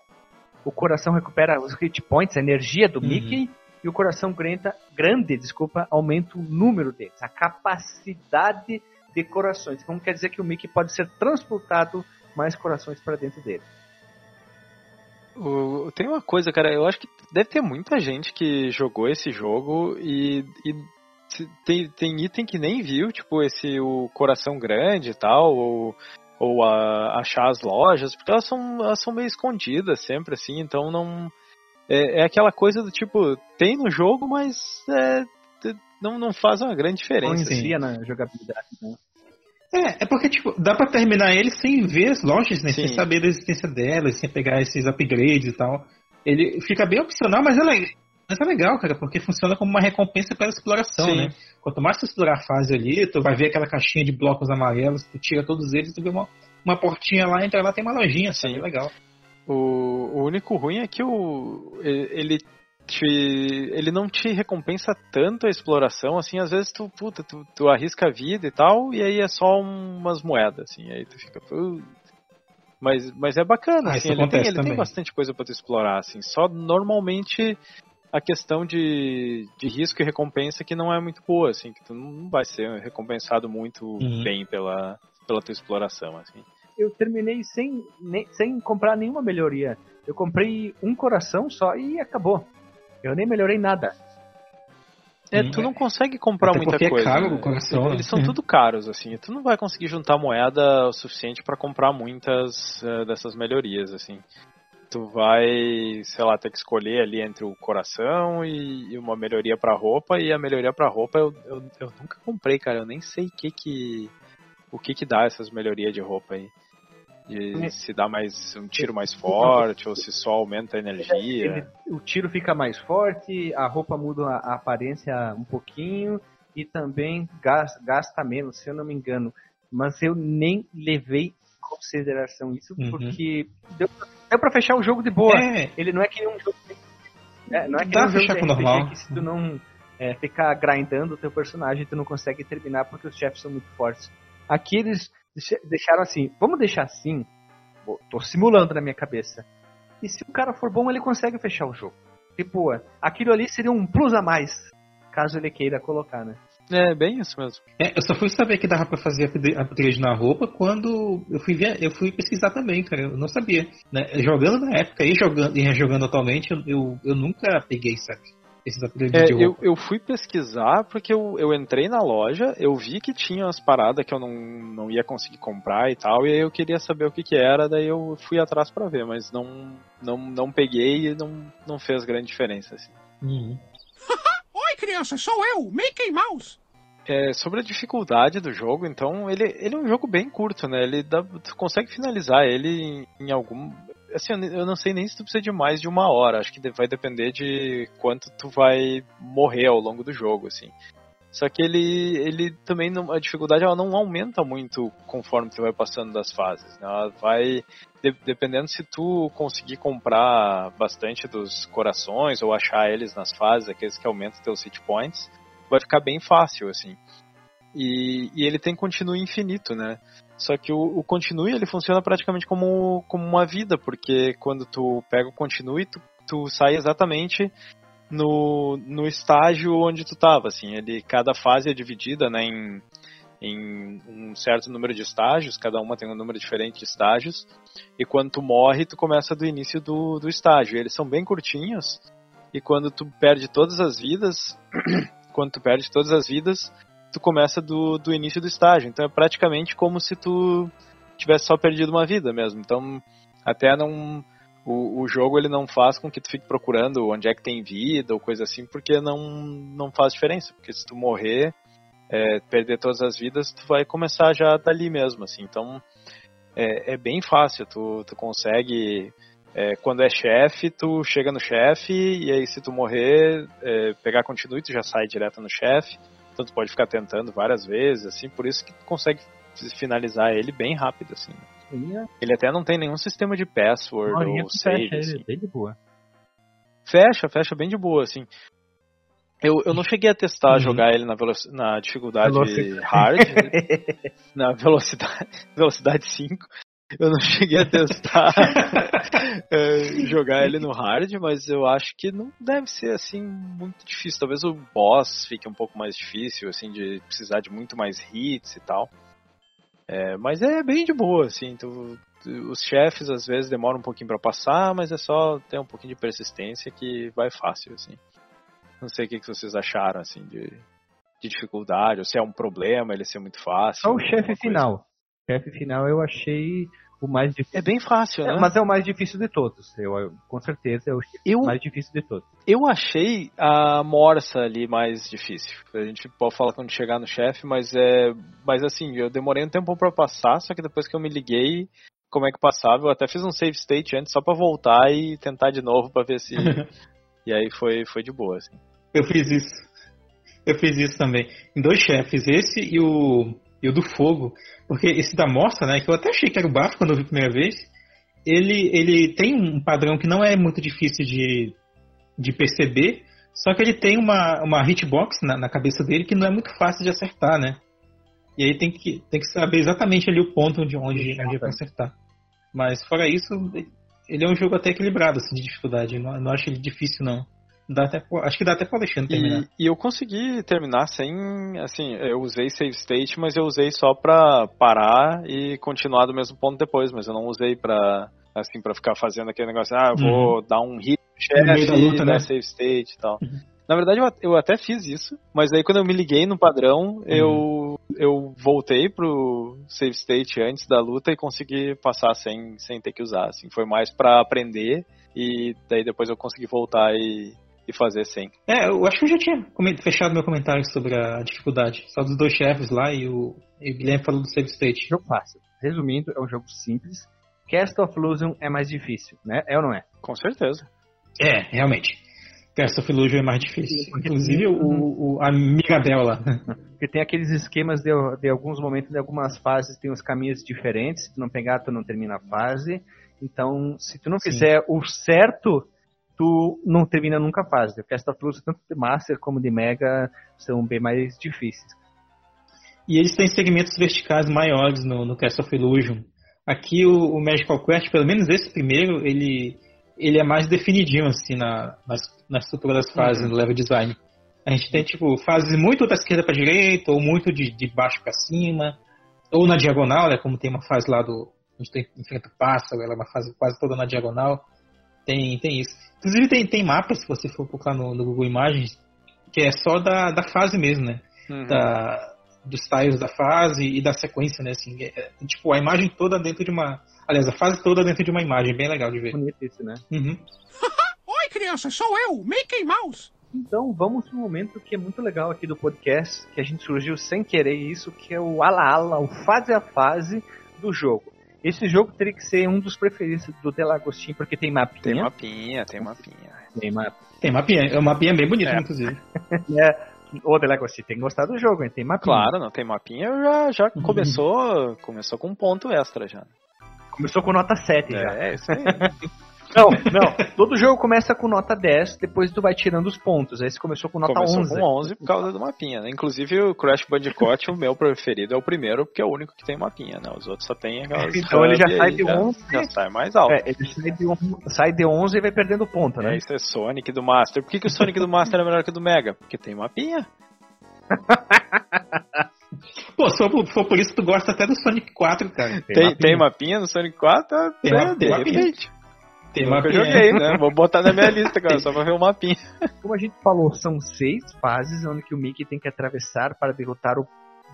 O coração recupera os hit points, a energia do uhum. Mickey. E o coração grande, grande, desculpa, aumenta o número deles, a capacidade de corações. Então quer dizer que o Mickey pode ser transportado mais corações para dentro dele. O, tem uma coisa, cara, eu acho que deve ter muita gente que jogou esse jogo e, e tem, tem item que nem viu, tipo esse o coração grande e tal, ou, ou a, achar as lojas, porque elas são, elas são meio escondidas sempre, assim, então não. É, é aquela coisa do tipo, tem no jogo, mas é, não, não faz uma grande diferença. Não assim. na jogabilidade, né? É, é porque, tipo, dá pra terminar ele sem ver as lojas, né? Sim. Sem saber da existência delas, sem pegar esses upgrades e tal. Ele fica bem opcional, mas é, legal, mas é legal, cara, porque funciona como uma recompensa pela exploração, Sim. né? Quanto mais tu explorar a fase ali, tu vai ver aquela caixinha de blocos amarelos, tu tira todos eles, tu vê uma, uma portinha lá, entra lá, tem uma lojinha, Sim. Sabe? legal. O, o único ruim é que o, ele te, ele não te recompensa tanto a exploração, assim, às vezes tu, puta, tu, tu arrisca a vida e tal, e aí é só umas moedas, assim, aí tu fica, mas, mas é bacana, ah, assim, ele, tem, ele tem bastante coisa para tu explorar, assim, só normalmente a questão de, de risco e recompensa que não é muito boa, assim, que tu não vai ser recompensado muito uhum. bem pela, pela tua exploração, assim. Eu terminei sem, sem comprar nenhuma melhoria. Eu comprei um coração só e acabou. Eu nem melhorei nada. É, tu não consegue comprar Até muita coisa. É caro né? o coração, Eles são tudo caros, assim. Tu não vai conseguir juntar moeda o suficiente para comprar muitas uh, dessas melhorias, assim. Tu vai, sei lá, ter que escolher ali entre o coração e, e uma melhoria para roupa. E a melhoria para roupa eu, eu, eu, nunca comprei, cara. Eu nem sei que que, o que que dá essas melhorias de roupa aí de se dá mais um tiro mais forte ou se só aumenta a energia. Ele, o tiro fica mais forte, a roupa muda a, aparência um pouquinho e também gasta, gasta, menos, se eu não me engano. Mas eu nem levei em consideração isso uhum. porque deu, deu pra fechar o jogo de boa. É. Ele não é que um jogo. É, não é que dá um jogo de normal. que se tu não é, ficar grindando o teu personagem, tu não consegue terminar porque os chefes são muito fortes. Aqui eles deixaram assim, vamos deixar assim, tô simulando na minha cabeça. E se o cara for bom, ele consegue fechar o jogo. Tipo, aquilo ali seria um plus a mais, caso ele queira colocar, né? É, bem isso mesmo. É, eu só fui saber que dava pra fazer upgrade na roupa quando eu fui, ver, eu fui pesquisar também, cara. Eu não sabia. Né? Jogando na época e jogando, e jogando atualmente, eu, eu, eu nunca peguei, sabe? É, de eu, eu fui pesquisar porque eu, eu entrei na loja, eu vi que tinha as paradas que eu não, não ia conseguir comprar e tal, e aí eu queria saber o que que era, daí eu fui atrás para ver, mas não, não, não peguei e não, não fez grande diferença. Assim. Uhum. Oi, criança, sou eu, Mickey Mouse. É, sobre a dificuldade do jogo, então, ele, ele é um jogo bem curto, né? Ele dá, tu consegue finalizar ele em, em algum assim, eu não sei nem se tu precisa de mais de uma hora. Acho que vai depender de quanto tu vai morrer ao longo do jogo, assim. Só que ele, ele também, não, a dificuldade ela não aumenta muito conforme tu vai passando das fases. Né? Ela vai, de, dependendo se tu conseguir comprar bastante dos corações ou achar eles nas fases, aqueles que aumentam teus hit points, vai ficar bem fácil, assim. E, e ele tem continue infinito, né? Só que o, o continue ele funciona praticamente como, como uma vida, porque quando tu pega o continue, tu, tu sai exatamente no, no estágio onde tu estava, assim, ele, cada fase é dividida, né, em, em um certo número de estágios, cada uma tem um número diferente de estágios, e quando tu morre, tu começa do início do, do estágio, eles são bem curtinhos, e quando tu perde todas as vidas, quando tu perde todas as vidas, tu começa do, do início do estágio. Então é praticamente como se tu tivesse só perdido uma vida mesmo. Então até não o, o jogo ele não faz com que tu fique procurando onde é que tem vida ou coisa assim, porque não, não faz diferença. Porque se tu morrer, é, perder todas as vidas, tu vai começar já dali mesmo, assim. Então, é, é bem fácil, tu, tu consegue... É, quando é chefe, tu chega no chefe e aí se tu morrer, é, pegar continue, tu já sai direto no chefe. Então tu pode ficar tentando várias vezes, assim, por isso que tu consegue finalizar ele bem rápido, assim. Ele até não tem nenhum sistema de password ou save. Fecha, assim. bem de boa. Fecha, fecha bem de boa, assim. Eu, eu não cheguei a testar uhum. jogar ele na, na dificuldade Velocidade. hard, na velocidade, velocidade 5. Eu não cheguei a testar é, jogar ele no hard, mas eu acho que não deve ser assim muito difícil. Talvez o boss fique um pouco mais difícil, assim, de precisar de muito mais hits e tal. É, mas é bem de boa, assim. Tu, os chefes às vezes demoram um pouquinho para passar, mas é só ter um pouquinho de persistência que vai fácil, assim. Não sei o que, vocês acharam, assim, de, de dificuldade, ou se é um problema ele ser muito fácil. Só o chefe final. O chefe final eu achei o mais difícil. É bem fácil, é, né? É, mas é o mais difícil de todos. Eu, com certeza é o eu, mais difícil de todos. Eu achei a Morsa ali mais difícil. A gente pode falar quando chegar no chefe, mas é. Mas assim, eu demorei um tempo para passar, só que depois que eu me liguei como é que passava, eu até fiz um save state antes só para voltar e tentar de novo para ver se E aí foi, foi de boa, assim. Eu fiz isso. Eu fiz isso também. Em dois chefes, esse e o, e o do fogo. Porque esse da morsa, né, que eu até achei que era o bafo quando eu vi a primeira vez, ele, ele tem um padrão que não é muito difícil de, de perceber, só que ele tem uma, uma hitbox na, na cabeça dele que não é muito fácil de acertar, né? E aí tem que, tem que saber exatamente ali o ponto de onde, onde vai acertar. Mas fora isso, ele é um jogo até equilibrado, assim, de dificuldade. Não, não acho ele difícil, não. Dá até, acho que dá até pra Alexandre terminar. E, e, eu consegui terminar sem, assim, eu usei save state, mas eu usei só pra parar e continuar do mesmo ponto depois, mas eu não usei pra, assim, pra ficar fazendo aquele negócio, ah, eu vou uhum. dar um hit no chefe, luta, né? save state e tal. Uhum. Na verdade, eu, eu até fiz isso, mas aí quando eu me liguei no padrão, uhum. eu, eu voltei pro save state antes da luta e consegui passar sem, sem ter que usar. Assim. Foi mais para aprender e daí depois eu consegui voltar e, e fazer sem. É, eu acho que eu já tinha fechado meu comentário sobre a dificuldade. Só dos dois chefes lá e o, e o Guilherme falou do save state. Jogo fácil. Resumindo, é um jogo simples. Cast of Illusion é mais difícil, né? É ou não é? Com certeza. É, realmente. Cast of Illusion é mais difícil. Sim, Inclusive tem... o, o, a Mirabela. Porque tem aqueles esquemas de, de alguns momentos, de algumas fases, tem uns caminhos diferentes. Se tu não pegar, tu não termina a fase. Então, se tu não fizer Sim. o certo, tu não termina nunca a fase. Cast of Illusion, tanto de Master como de Mega, são bem mais difíceis. E eles têm segmentos verticais maiores no, no Cast of Illusion. Aqui o, o Magical Quest, pelo menos esse primeiro, ele ele é mais definidinho, assim, na, na, na estrutura das fases, uhum. no level design. A gente tem, tipo, fases muito da esquerda para direita, ou muito de, de baixo para cima, ou na diagonal, né, como tem uma fase lá do... A gente tem, enfrenta o pássaro, ela é uma fase quase toda na diagonal. Tem, tem isso. Inclusive tem, tem mapas, se você for colocar no, no Google Imagens, que é só da, da fase mesmo, né? Uhum. Da, dos tiles da fase e da sequência, né? Assim, é, é, tipo, a imagem toda dentro de uma, Aliás, a fase toda dentro de uma imagem, bem legal de ver. Bonito isso, né? Uhum. Oi, criança, sou eu, Mickey Mouse. Então vamos para um momento que é muito legal aqui do podcast, que a gente surgiu sem querer isso, que é o ala ala, o fase a fase do jogo. Esse jogo teria que ser um dos preferidos do Delagostinho, porque tem mapinha. Tem mapinha, tem mapinha. Tem mapinha. Tem mapinha, é uma mapinha bem bonita, é. inclusive. é. Ô, Delagostinho, tem gostado do jogo, hein? Tem mapinha. Claro, não tem mapinha, já, já começou, começou com um ponto extra já. Começou com nota 7 é, já. É, isso aí. Não, não. Todo jogo começa com nota 10, depois tu vai tirando os pontos. Aí você começou com nota começou 11. com 11 por causa do mapinha, né? Inclusive o Crash Bandicoot, o meu preferido, é o primeiro, porque é o único que tem mapinha, né? Os outros só tem aquelas... Então ele já sai de 11... Já, já sai mais alto. É, ele sai de, um, sai de 11 e vai perdendo ponto, né? É, isso é Sonic do Master. Por que, que o Sonic do Master é melhor que o do Mega? Porque tem mapinha. Pô, se for, for, por isso tu gosta até do Sonic 4, cara. Tem, tem, mapinha. tem mapinha no Sonic 4? Tem, é, tem mapinha. Tem mapinha. eu joguei, né? Vou botar na minha lista, cara, só pra ver o mapinha. Como a gente falou, são seis fases onde que o Mickey tem que atravessar para derrotar o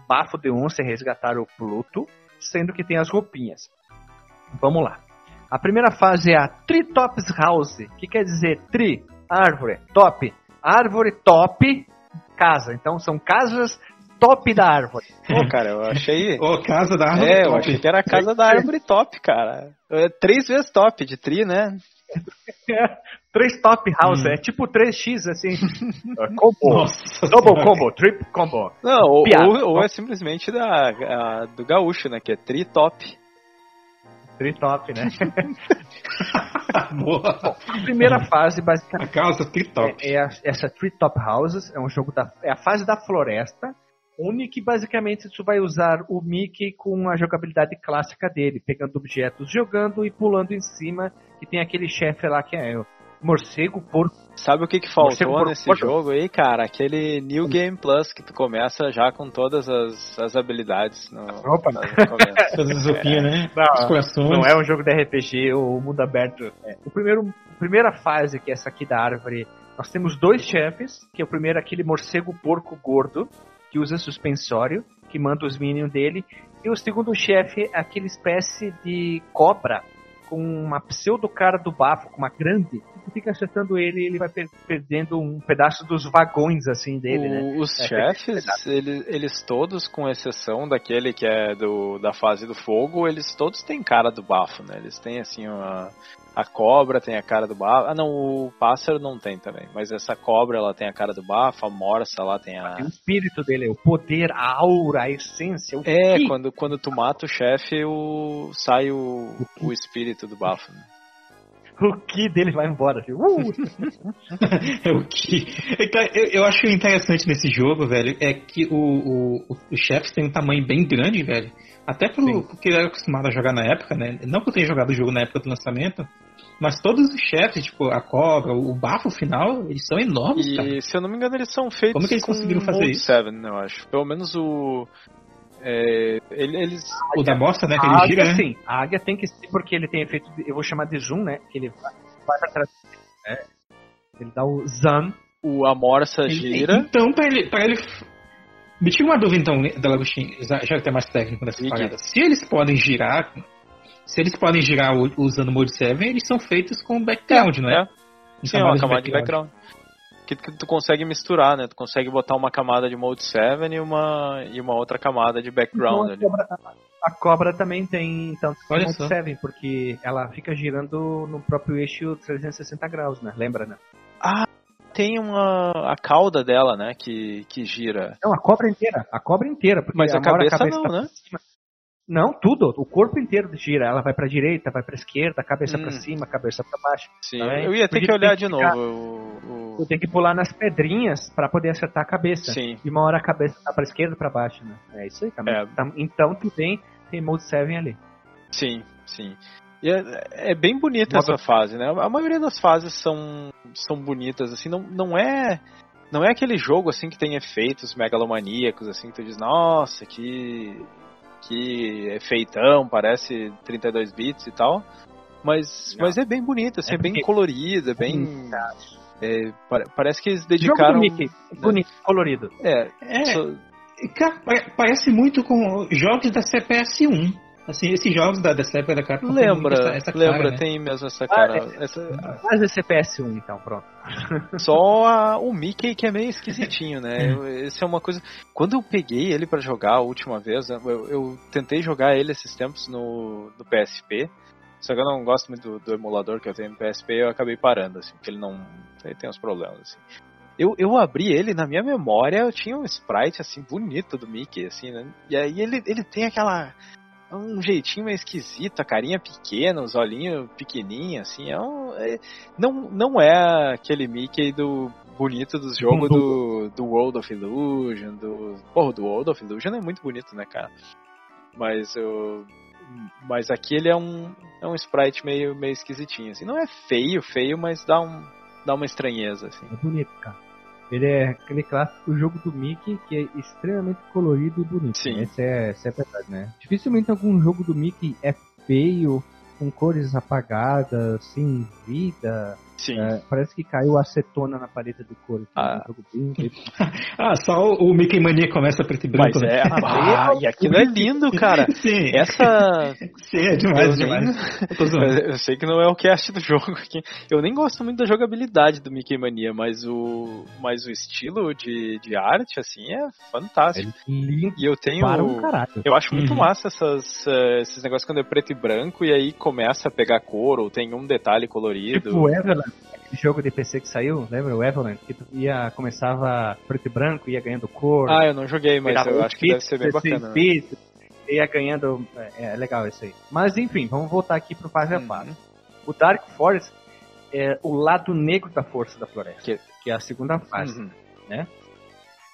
Bafo de Onça e resgatar o Pluto, sendo que tem as roupinhas. Vamos lá. A primeira fase é a Tree Tops House, que quer dizer tree, árvore, top. Árvore top, casa. Então são casas top da árvore. Pô, cara, eu achei. Ô, casa da árvore. É, top. eu achei que era a casa da árvore top, cara. É três vezes top de tri, né? três top house, hum. é tipo 3x assim. combo. Nossa, Double combo, trip combo. Não, ou, ou, ou, é simplesmente da, a, do gaúcho, né? Que é tri top. Tri top, né? Bom, a primeira fase, basicamente. A casa tri top. É, é a, essa Tree Top Houses, é um jogo da. É a fase da floresta onde que basicamente tu vai usar o Mickey com a jogabilidade clássica dele, pegando objetos, jogando e pulando em cima, e tem aquele chefe lá que é o morcego porco. Sabe o que, que faltou nesse porco. jogo aí, cara? Aquele New Game Plus que tu começa já com todas as, as habilidades. No, Opa! todas as roupinhas, né? Não, não é um jogo de RPG ou mundo aberto. É. O primeiro, primeira fase, que é essa aqui da árvore, nós temos dois chefes, que é o primeiro aquele morcego porco gordo, que usa suspensório, que manda os minions dele. E o segundo chefe é aquele espécie de cobra com uma pseudo cara do bafo, com uma grande. Tu fica acertando ele e ele vai per perdendo um pedaço dos vagões assim dele, o, né? Os é, chefes, eles, eles todos, com exceção daquele que é do, da fase do fogo, eles todos têm cara do bafo, né? Eles têm assim uma a cobra tem a cara do bafo. Ah, não, o pássaro não tem também. Mas essa cobra, ela tem a cara do bafo. A morsa, lá tem a. O espírito dele, o poder, a aura, a essência. O é, quando, quando tu mata o chefe, o... sai o, o espírito do bafo. Né? O que dele vai embora. Assim, uh! é o que. Então, eu, eu, acho interessante nesse jogo, velho, é que o, o, o chefe tem um tamanho bem grande, velho. Até pro, porque eu era acostumado a jogar na época, né? Não que eu tenha jogado o jogo na época do lançamento, mas todos os chefes, tipo a cobra, o bafo final, eles são enormes, e, cara. se eu não me engano, eles são feitos Como que eles conseguiram fazer isso? 7, eu acho. Pelo menos o... É, eles... O da bosta, né? Que ele gira, né? Sim, a águia tem que ser porque ele tem efeito, de, eu vou chamar de zoom, né? Que ele vai, vai pra trás. Né? Ele dá o zan. O Amorça gira. Então, pra ele, pra ele me tira uma dúvida então, Delagostin, já, já que tem mais técnico nessa parada. Se eles podem girar, se eles podem girar usando o Mode 7, eles são feitos com background, é, não é? é. Sim, é uma camada de background. Que, que tu consegue misturar, né? Tu consegue botar uma camada de Mode 7 e uma, e uma outra camada de background então, a, cobra, a, cobra, também tem tanto Olha Mode 7, porque ela fica girando no próprio eixo 360 graus, né? Lembra, né? Ah, tem uma a cauda dela, né, que, que gira. Não, a cobra inteira, a cobra inteira, mas a, a cabeça, cabeça, não, tá né? Não, tudo, o corpo inteiro gira. Ela vai para direita, vai para esquerda, cabeça hum. para cima, cabeça para baixo. Sim, tá eu ia ter que olhar de novo. O, o... Tem que pular nas pedrinhas para poder acertar a cabeça. Sim. E uma hora a cabeça tá para esquerda, para baixo, né? É isso aí, tá? É. Então tu tem tem Mode 7 ali. Sim, sim. E é, é bem bonita essa fase, né? A maioria das fases são, são bonitas, assim, não, não é não é aquele jogo assim que tem efeitos megalomaníacos, assim, que tu diz, nossa, que que efeitão, parece 32 bits e tal. Mas, mas é bem bonito, assim, é, é bem colorido, é bem. É, parece que eles dedicaram. Jogo do Mickey, bonito, colorido. É. é só... Parece muito com jogos da CPS1. Assim, esses jogos da, dessa época da Capcom Lembra, essa, essa cara, lembra, né? tem mesmo essa cara. Ah, é, essa... Mas esse PS1 então, pronto. Só a, o Mickey que é meio esquisitinho, né? Esse é uma coisa. Quando eu peguei ele para jogar a última vez, eu, eu, tentei jogar ele esses tempos no, no PSP. Só que eu não gosto muito do, do, emulador que eu tenho no PSP eu acabei parando, assim, porque ele não. Ele tem uns problemas, assim. Eu, eu abri ele na minha memória, eu tinha um sprite assim bonito do Mickey, assim, né? E aí ele, ele tem aquela um jeitinho meio esquisito, a carinha pequena, os olhinhos pequenininhos, assim, é, um, é não, não é aquele Mickey do bonito dos jogos do, do World of Illusion, do... Porra, do World of Illusion é muito bonito, né, cara? Mas eu... Mas aqui ele é um, é um sprite meio, meio esquisitinho, assim. Não é feio, feio, mas dá, um, dá uma estranheza, assim. É bonito, cara. Ele é aquele clássico jogo do Mickey que é extremamente colorido e bonito. Sim. Essa é, essa é verdade, né? Dificilmente algum jogo do Mickey é feio, com cores apagadas, sem vida. Sim. É, parece que caiu acetona na paleta de cor. Ah. ah, só o Mickey Mania começa preto e branco. Mas né? é, ah, e aquilo é lindo, cara. Sim. Essa. Sim, é demais, eu demais. Nem... Eu, eu, sei que não é o cast do jogo aqui. Eu nem gosto muito da jogabilidade do Mickey Mania, mas o, mas o estilo de, de arte, assim, é fantástico. É lindo. E eu tenho. Um eu acho muito uhum. massa essas, uh, esses negócios quando é preto e branco e aí começa a pegar cor ou tem um detalhe colorido. Tipo, aquele jogo de PC que saiu, lembra o Everland? Que tu ia, começava preto e branco, ia ganhando cor. Ah, eu não joguei, mas eu acho que deve ser bem bacana. Bits, ia ganhando. É, é, legal isso aí. Mas enfim, vamos voltar aqui pro fase uhum. a fase. O Dark Forest é o lado negro da força da floresta, que, que é a segunda fase, uhum. né?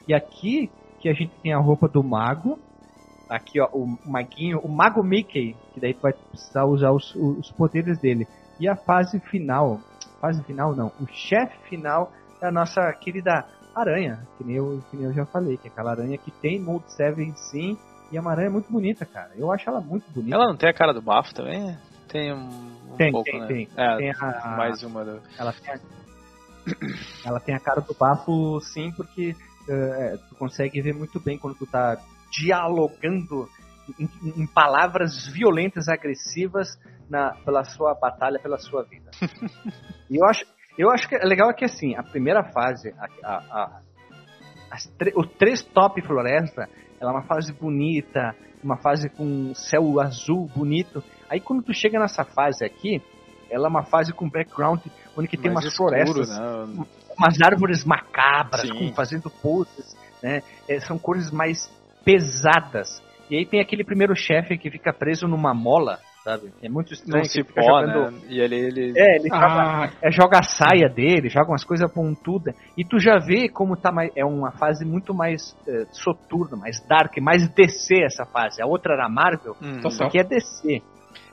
E aqui que a gente tem a roupa do mago, aqui ó, o maguinho, o mago Mickey, que daí tu vai precisar usar os, os poderes dele. E a fase final, fase final não, o chefe final é a nossa querida aranha, que nem, eu, que nem eu já falei, que é aquela aranha que tem Mold 7 sim, e é uma aranha muito bonita, cara. Eu acho ela muito bonita. Ela não tem a cara do bafo também? Tem um, um tem, pouco, tem, né? Tem, é, tem a, mais uma. Do... Ela tem a, ela tem a cara do bafo sim, porque uh, tu consegue ver muito bem quando tu tá dialogando em, em palavras violentas, agressivas na, pela sua batalha, pela sua vida. e eu acho, eu acho que é legal que assim, a primeira fase, a, a, a os três top floresta, ela é uma fase bonita, uma fase com céu azul bonito. Aí quando tu chega nessa fase aqui, ela é uma fase com background onde que tem Mais umas escuro, florestas, né? umas árvores macabras, com, fazendo poses, né? É, são cores mais pesadas. E aí tem aquele primeiro chefe que fica preso numa mola, sabe? É muito estranho. Num cipó, jogando... né? E ele, ele... É, ele ah. joga, é, joga a saia dele, joga umas coisas pontudas. E tu já vê como tá mais, é uma fase muito mais é, soturna, mais dark, mais DC essa fase. A outra era Marvel, hum, só que é DC.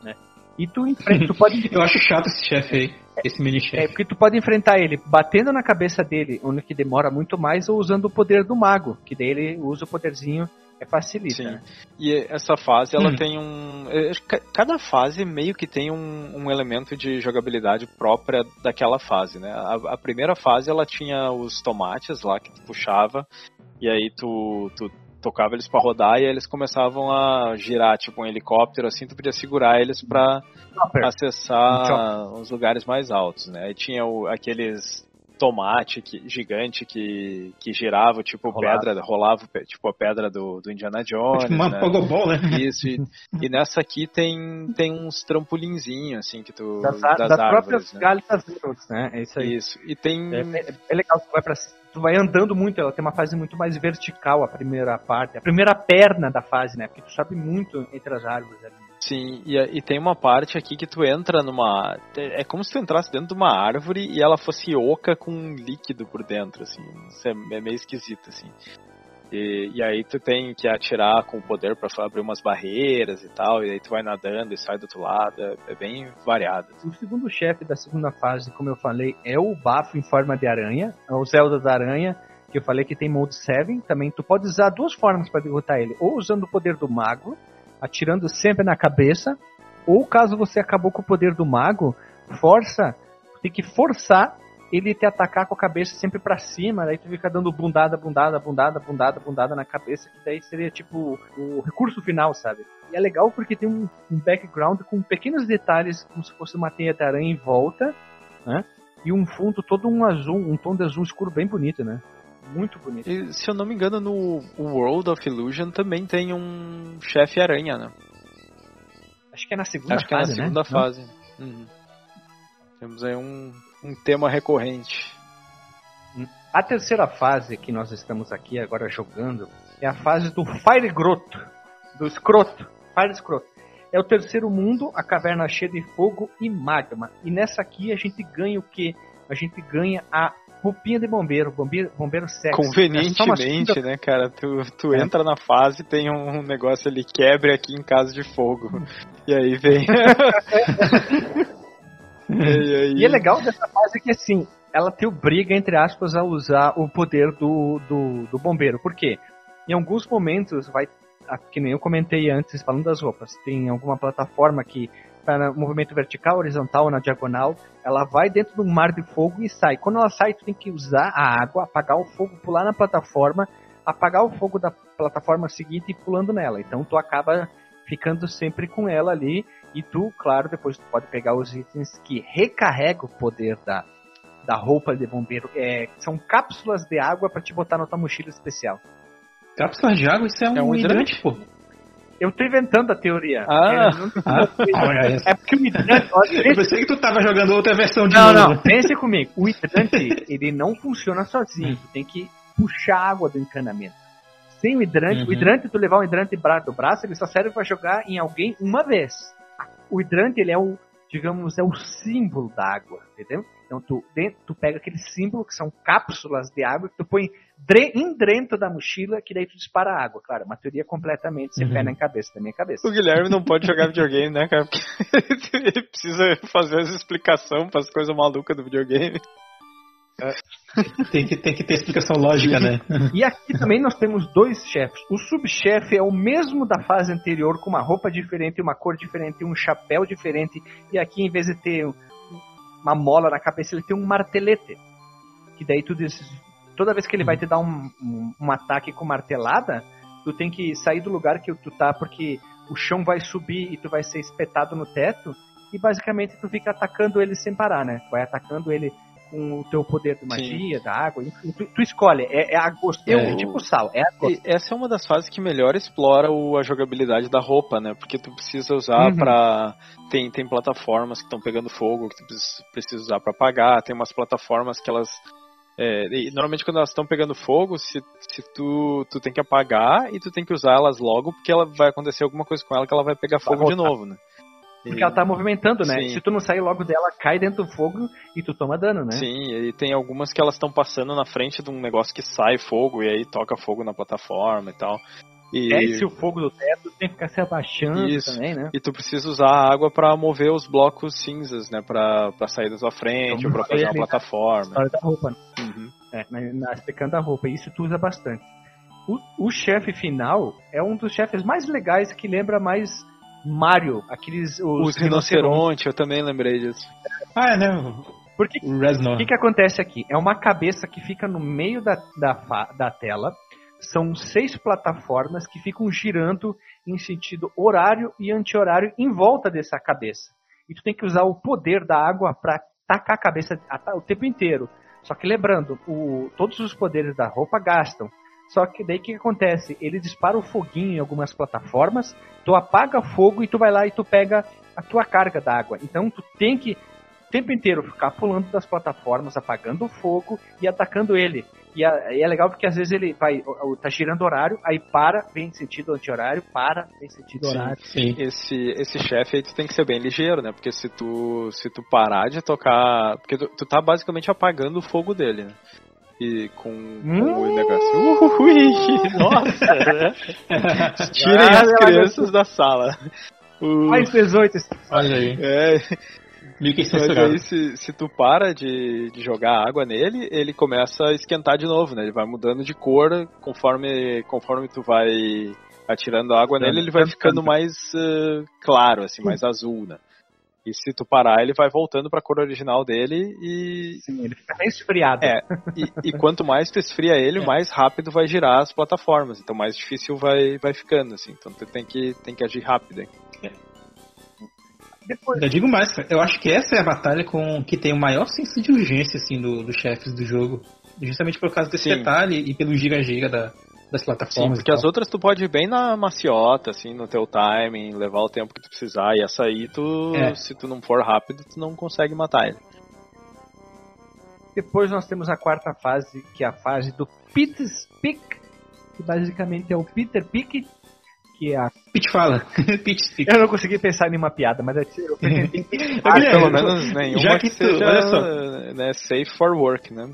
Né? E tu enfrenta, tu pode... Eu acho chato esse chefe aí. Esse mini chefe. É, porque tu pode enfrentar ele batendo na cabeça dele, onde que demora muito mais, ou usando o poder do mago, que daí ele usa o poderzinho é facilita. Sim. Né? E essa fase, ela hum. tem um. É, cada fase meio que tem um, um, elemento de jogabilidade própria daquela fase, né? A, a, primeira fase ela tinha os tomates lá que tu puxava, e aí tu, tu tocava eles para rodar e aí eles começavam a girar, tipo um helicóptero, assim, tu podia segurar eles para acessar os lugares mais altos, né? Aí tinha o, aqueles tomate que, gigante que, que girava, tipo rolava. pedra, rolava tipo a pedra do, do Indiana Jones. Tipo uma né? pogobol, né? Isso, e, e, nessa aqui tem, tem uns trampolinzinhos, assim, que tu. Das, das, das árvores, próprias né? galhas né? É isso aí. Isso. E tem. É, é, é legal, tu vai pra tu vai andando muito, ela tem uma fase muito mais vertical, a primeira parte, a primeira perna da fase, né? Porque tu sabe muito entre as árvores ali. Sim, e, e, tem uma parte aqui que tu entra numa. É como se tu entrasse dentro de uma árvore e ela fosse oca com um líquido por dentro, assim. Isso é, é meio esquisito, assim. E, e, aí tu tem que atirar com o poder para abrir umas barreiras e tal, e aí tu vai nadando e sai do outro lado, é, é bem variado. O segundo chefe da segunda fase, como eu falei, é o bafo em forma de aranha, é o Zelda da aranha, que eu falei que tem Mode 7, também tu pode usar duas formas para derrotar ele, ou usando o poder do mago, atirando sempre na cabeça, ou caso você acabou com o poder do mago, força, tem que forçar ele te atacar com a cabeça sempre para cima, daí tu fica dando bundada, bundada, bundada, bundada, bundada na cabeça, que daí seria tipo o recurso final, sabe? E é legal porque tem um, um background com pequenos detalhes, como se fosse uma teia de aranha em volta, né? E um fundo todo um azul, um tom de azul escuro bem bonito, né? Muito bonito. E, se eu não me engano, no World of Illusion também tem um chefe aranha, né? Acho que é na segunda Acho fase, Acho que é na segunda né? fase. Uhum. Temos aí um, um tema recorrente. A terceira fase que nós estamos aqui agora jogando é a fase do Fire Groto, do escroto, Fire Escroto. É o terceiro mundo, a caverna cheia de fogo e magma. E nessa aqui a gente ganha o que? A gente ganha a roupinha de bombeiro, bombeiro, bombeiro sexy. Convenientemente, é né, cara? Tu, tu é. entra na fase tem um negócio ali, quebre aqui em casa de fogo. E aí vem. e, aí... e é legal dessa fase que assim, ela te obriga, entre aspas, a usar o poder do, do, do bombeiro. Por quê? Em alguns momentos vai que nem eu comentei antes, falando das roupas, tem alguma plataforma que para movimento vertical, horizontal ou na diagonal, ela vai dentro de um mar de fogo e sai. Quando ela sai, tu tem que usar a água, apagar o fogo, pular na plataforma, apagar o fogo da plataforma seguinte e pulando nela. Então tu acaba ficando sempre com ela ali e tu, claro, depois tu pode pegar os itens que recarregam o poder da, da roupa de bombeiro. É, são cápsulas de água para te botar na tua mochila especial. Cápsulas de água? Isso é um, é um hidrante, pô. Eu tô inventando a teoria. Ah, é, ah, é porque o hidrante. Eu pensei que tu tava jogando outra versão de Não, novo. não, pense comigo. O hidrante, ele não funciona sozinho. Tu tem que puxar água do encanamento. Sem o hidrante, uhum. o hidrante, tu levar um hidrante do braço, ele só serve para jogar em alguém uma vez. O hidrante, ele é o, digamos, é o símbolo da água, entendeu? Então tu, dentro, tu pega aquele símbolo que são cápsulas de água que tu põe em dentro da mochila que daí tu dispara água. Claro, uma teoria completamente sem uhum. pé na cabeça, da minha cabeça. O Guilherme não pode jogar videogame, né, cara? Porque ele precisa fazer as explicações para as coisas malucas do videogame. É. Tem, que, tem que ter explicação lógica, né? E aqui também nós temos dois chefes. O subchefe é o mesmo da fase anterior, com uma roupa diferente, uma cor diferente, um chapéu diferente. E aqui, em vez de ter uma mola na cabeça, ele tem um martelete. Que daí tu diz, toda vez que ele vai te dar um, um, um, ataque com martelada, tu tem que sair do lugar que tu tá, porque o chão vai subir e tu vai ser espetado no teto. E basicamente tu fica atacando ele sem parar, né? Tu vai atacando ele com o teu poder de magia, Sim. da água, enfim, tu, tu, escolhe, é, é a gosto, é, é tipo sal, é. Essa é uma das fases que melhor explora o, a jogabilidade da roupa, né? Porque tu precisa usar uhum. pra. Tem, tem plataformas que estão pegando fogo que tu precisa usar para apagar, tem umas plataformas que elas. É, normalmente quando elas estão pegando fogo, se, se tu, tu tem que apagar e tu tem que usar elas logo, porque ela vai acontecer alguma coisa com ela que ela vai pegar fogo de novo, né? Porque ela tá movimentando, né? Sim. Se tu não sair logo dela, cai dentro do fogo e tu toma dano, né? Sim, e tem algumas que elas estão passando na frente de um negócio que sai fogo e aí toca fogo na plataforma e tal. E... Desce o fogo do teto, tem que ficar se abaixando Isso. também, né? E tu precisa usar a água para mover os blocos cinzas, né? Pra, pra sair da sua frente então, ou pra fazer uma plataforma. História da roupa. Né? Uhum. É, na, na, explicando a roupa. Isso tu usa bastante. O, o chefe final é um dos chefes mais legais que lembra mais Mario, aqueles. Os, os rinoceronte, eu também lembrei disso. Ah, é, né? Porque o que, que acontece aqui? É uma cabeça que fica no meio da, da, da tela. São seis plataformas que ficam girando em sentido horário e anti-horário em volta dessa cabeça. E tu tem que usar o poder da água para tacar a cabeça o tempo inteiro. Só que lembrando, o, todos os poderes da roupa gastam. Só que daí o que, acontece? Ele dispara o foguinho em algumas plataformas, tu apaga fogo e tu vai lá e tu pega a tua carga d'água. Então tu tem que o tempo inteiro ficar pulando das plataformas, apagando o fogo e atacando ele. E é, é legal porque às vezes ele vai, tá girando horário, aí para, vem em sentido anti-horário, para, vem em sentido horário. Sim, sim. Esse, esse chefe aí tu tem que ser bem ligeiro, né? Porque se tu, se tu parar de tocar. Porque tu, tu tá basicamente apagando o fogo dele, né? e com, hum. o negócio. Ui, nossa! Né? Tirem ah, as crianças da sala. Uh, Mais 18. Olha aí. É. Mas aí, se, se tu para de, de jogar água nele, ele começa a esquentar de novo, né? Ele vai mudando de cor conforme, conforme tu vai atirando água nele, ele vai ficando mais uh, claro, assim, mais azul, né? E se tu parar, ele vai voltando pra cor original dele e. Sim, ele fica resfriado. É. E, e quanto mais tu esfria ele, é. mais rápido vai girar as plataformas. Então mais difícil vai, vai ficando, assim. Então tu tem que, tem que agir rápido, hein? É. Depois... Eu digo mais, eu acho que essa é a batalha com que tem o maior senso de urgência, assim, do, dos chefes do jogo. Justamente por causa desse Sim. detalhe e pelo gira-gira da, das plataformas. Sim, porque as outras tu pode ir bem na maciota, assim, no teu timing, levar o tempo que tu precisar. E essa aí, tu, é. se tu não for rápido, tu não consegue matar ele. Depois nós temos a quarta fase, que é a fase do Peter's Peak, que basicamente é o Peter Peak, que é a... Pete fala. Pete Eu não consegui pensar em nenhuma piada, mas eu pretendi... ah, pelo menos nenhuma já que, que tu, seja, olha só. Né, safe for work, né?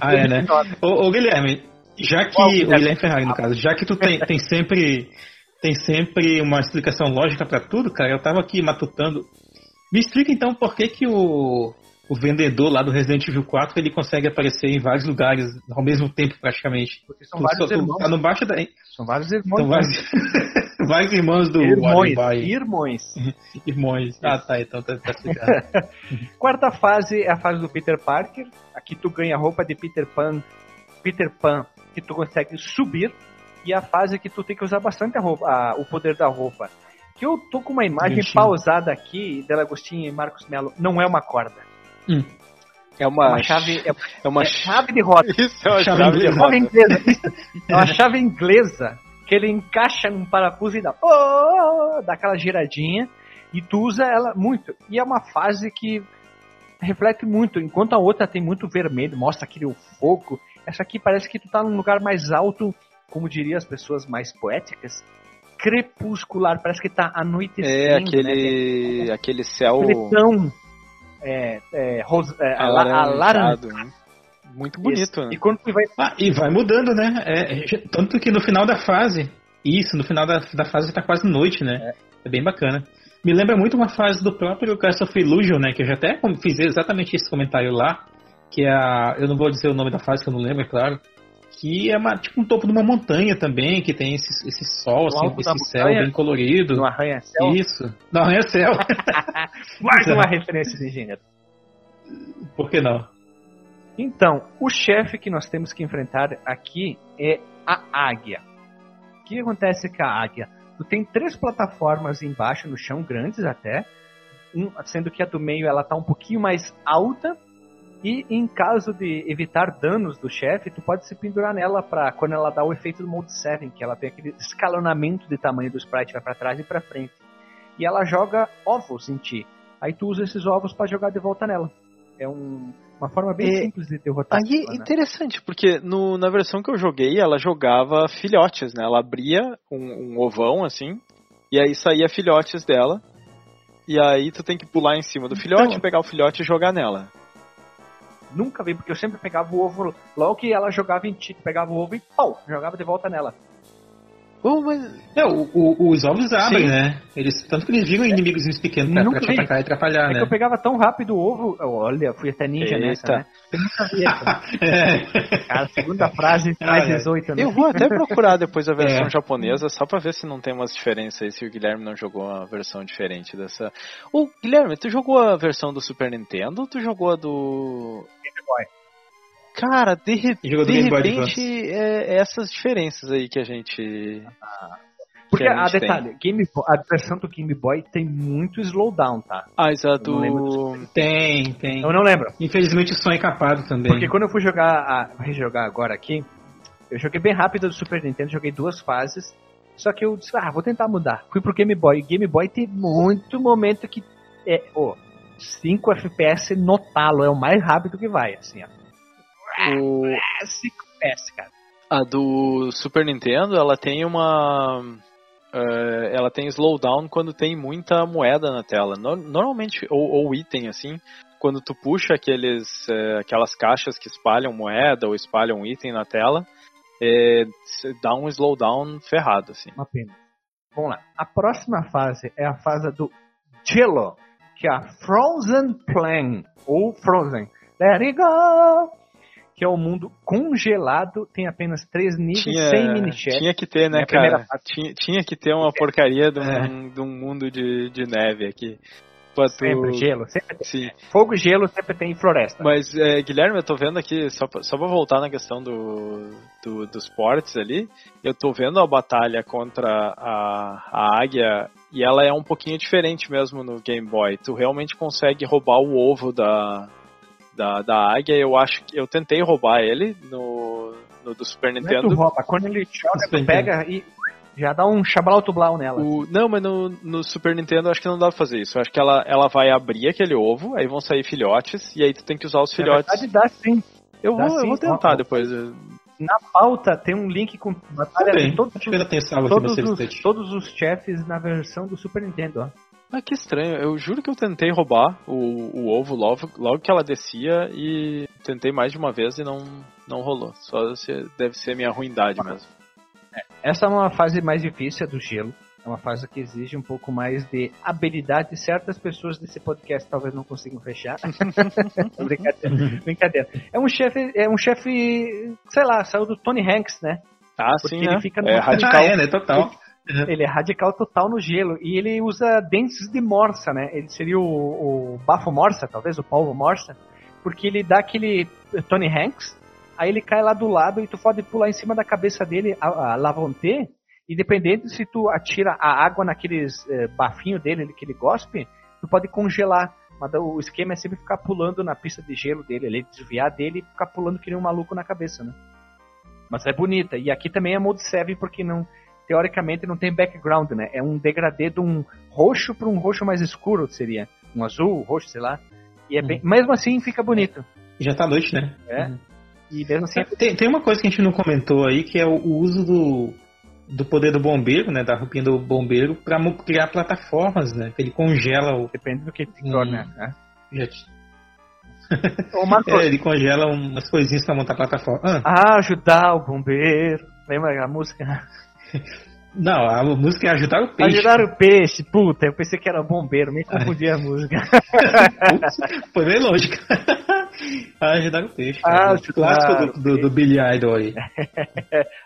ah, é, né? Ô, ô, Guilherme, já que. o Guilherme Ferrari, no caso, já que tu tem, tem sempre. Tem sempre uma explicação lógica para tudo, cara. Eu tava aqui matutando. Me explica então por que que o. o vendedor lá do Resident Evil 4 ele consegue aparecer em vários lugares ao mesmo tempo, praticamente. Porque são vários irmãos. Tá no baixo da... São vários irmãos. São vários, vários irmãos do Irmãos. Irmãos. irmãos. Ah, tá. Então tá, tá explicado. Quarta fase é a fase do Peter Parker. Aqui tu ganha roupa de Peter Pan. Peter Pan que tu consegue subir. E a fase que tu tem que usar bastante a roupa, a, o poder da roupa. Que eu tô com uma imagem pausada aqui, Dela Agostinho e Marcos Melo. Não é uma corda. Hum. É uma, uma chave, é, é uma é chave de roda. Isso é uma chave, chave de roda. Inglesa. é uma chave inglesa que ele encaixa num parafuso e dá, oh, dá aquela giradinha e tu usa ela muito. E é uma fase que reflete muito, enquanto a outra tem muito vermelho, mostra aquele fogo. Essa aqui parece que tu tá num lugar mais alto, como diriam as pessoas mais poéticas, crepuscular, parece que tá anoitecendo. É, aquele, né? aquele céu... Aquele é, é, rosa, é alaranjado. Né? Muito bonito. Né? E quando vai. Ah, e vai mudando, né? É, tanto que no final da fase. Isso, no final da, da fase tá quase noite, né? É. é bem bacana. Me lembra muito uma fase do próprio Cast of Illusion, né? Que eu já até fiz exatamente esse comentário lá. Que é a. Eu não vou dizer o nome da fase, que eu não lembro, é claro que é uma, tipo um topo de uma montanha também, que tem esse, esse sol, assim, esse céu bem colorido. No arranha-céu? Isso, no arranha-céu. Mais uma referência de engenheiro. Por que não? Então, o chefe que nós temos que enfrentar aqui é a águia. O que acontece com a águia? Tu tem três plataformas embaixo no chão, grandes até, um, sendo que a do meio ela tá um pouquinho mais alta e em caso de evitar danos do chefe, tu pode se pendurar nela para quando ela dá o efeito do Mode 7, que ela tem aquele escalonamento de tamanho do sprite, vai para trás e para frente. E ela joga ovos em ti. Aí tu usa esses ovos para jogar de volta nela. É um, uma forma bem é, simples de derrotar. Aí é interessante, porque no, na versão que eu joguei, ela jogava filhotes, né? Ela abria um, um ovão assim, e aí saía filhotes dela. E aí tu tem que pular em cima do filhote, então, pegar o filhote e jogar nela. Nunca vi, porque eu sempre pegava o ovo, logo que ela jogava em ti, pegava o ovo e pau, jogava de volta nela. Oh, mas... É, o, o, os ovos abrem, Sim. né? Eles, tanto que eles viram inimigos pequenos pra, pra te atacar e atrapalhar, é né? que eu pegava tão rápido o ovo. Olha, fui até ninja Eita. nessa, né? Eu nunca vi é. Cara, segunda frase, mais 18. Né? Eu vou até procurar depois a versão é. japonesa, só pra ver se não tem umas diferenças aí, se o Guilherme não jogou uma versão diferente dessa. Ô, Guilherme, tu jogou a versão do Super Nintendo ou tu jogou a do. Game Boy. Cara, de, re de repente é, é, essas diferenças aí que a gente. Ah. Porque a, a detalhe, Game Boy, a versão do Game Boy tem muito slowdown, tá? Ah, exato. Tem, tem. Eu não lembro. Infelizmente o som é capado também. Porque quando eu fui jogar, a, rejogar agora aqui, eu joguei bem rápido do Super Nintendo, joguei duas fases. Só que eu disse, ah, vou tentar mudar. Fui pro Game Boy. Game Boy tem muito momento que é, oh, 5 FPS no talo, é o mais rápido que vai, assim, ó. O... PS, cara. A do Super Nintendo, ela tem uma. Uh, ela tem slowdown quando tem muita moeda na tela. No, normalmente, ou, ou, item assim, quando tu puxa aqueles, uh, aquelas caixas que espalham moeda ou espalham item na tela, é, dá um slowdown ferrado, assim. Uma pena. Vamos lá. A próxima fase é a fase do Jello, que é a Frozen Plan, ou Frozen. Let it go! Que é o mundo congelado, tem apenas três níveis, tinha, sem mini -chat. Tinha que ter, né, cara? Tinha, tinha que ter uma porcaria de um, é. de um mundo de, de neve aqui. Tu... Sempre gelo, sempre tem. Sim. Fogo e gelo sempre tem floresta. Mas, é, Guilherme, eu tô vendo aqui, só pra, só pra voltar na questão do, do, dos ports ali, eu tô vendo a batalha contra a, a águia e ela é um pouquinho diferente mesmo no Game Boy. Tu realmente consegue roubar o ovo da, da, da águia, eu acho que eu tentei roubar ele no, no do Super Nintendo. Não é tu rouba, quando ele joga, tu pega e já dá um chablauto-blau nela. O, não, mas no, no Super Nintendo eu acho que não dá pra fazer isso. Eu acho que ela, ela vai abrir aquele ovo, aí vão sair filhotes, e aí tu tem que usar os filhotes. Na verdade dá sim. Eu, dá vou, sim. eu vou tentar ó, depois. Na pauta tem um link com batalha de todos, todos, os, todos os chefes na versão do Super Nintendo, ó. Ah, que estranho. Eu juro que eu tentei roubar o, o ovo logo, logo que ela descia e tentei mais de uma vez e não, não rolou. Só se, deve ser minha ruindade mesmo. É, essa é uma fase mais difícil do gelo. É uma fase que exige um pouco mais de habilidade. Certas pessoas desse podcast talvez não consigam fechar. brincadeira, brincadeira. É um chefe, é um chefe, sei lá, saiu do Tony Hanks, né? Ah, Porque sim, ele né? fica é radical, ah, é, né? Total. Ele é radical total no gelo. E ele usa dentes de morsa, né? Ele seria o, o Bafo Morsa, talvez, o Paulo Morsa. Porque ele dá aquele Tony Hanks, aí ele cai lá do lado e tu pode pular em cima da cabeça dele a, a Lavonte, e dependendo se tu atira a água naqueles eh, bafinho dele que ele gospe, tu pode congelar. Mas o esquema é sempre ficar pulando na pista de gelo dele, ele desviar dele e ficar pulando que nem um maluco na cabeça, né? Mas é bonita. E aqui também é Mode 7 porque não teoricamente não tem background, né? É um degradê de um roxo para um roxo mais escuro, seria. Um azul, roxo, sei lá. E é bem, uhum. mesmo assim fica bonito. Já tá noite, né? É. Uhum. E mesmo assim. Tem, tem uma coisa que a gente não comentou aí, que é o, o uso do, do poder do bombeiro, né? Da roupinha do bombeiro, para criar plataformas, né? Que ele congela o. Depende do que ele torna, hum, né? Já... é, ele congela umas coisinhas para montar plataforma. Ah. ah, ajudar o bombeiro. Lembra a música? Não, a música é ajudar o peixe. Ajudar o peixe, puta, eu pensei que era bombeiro, me confundi a música. Foi bem lógico. ajudar o peixe. Ah, ajudar clássico do, do, do Billy Idol aí.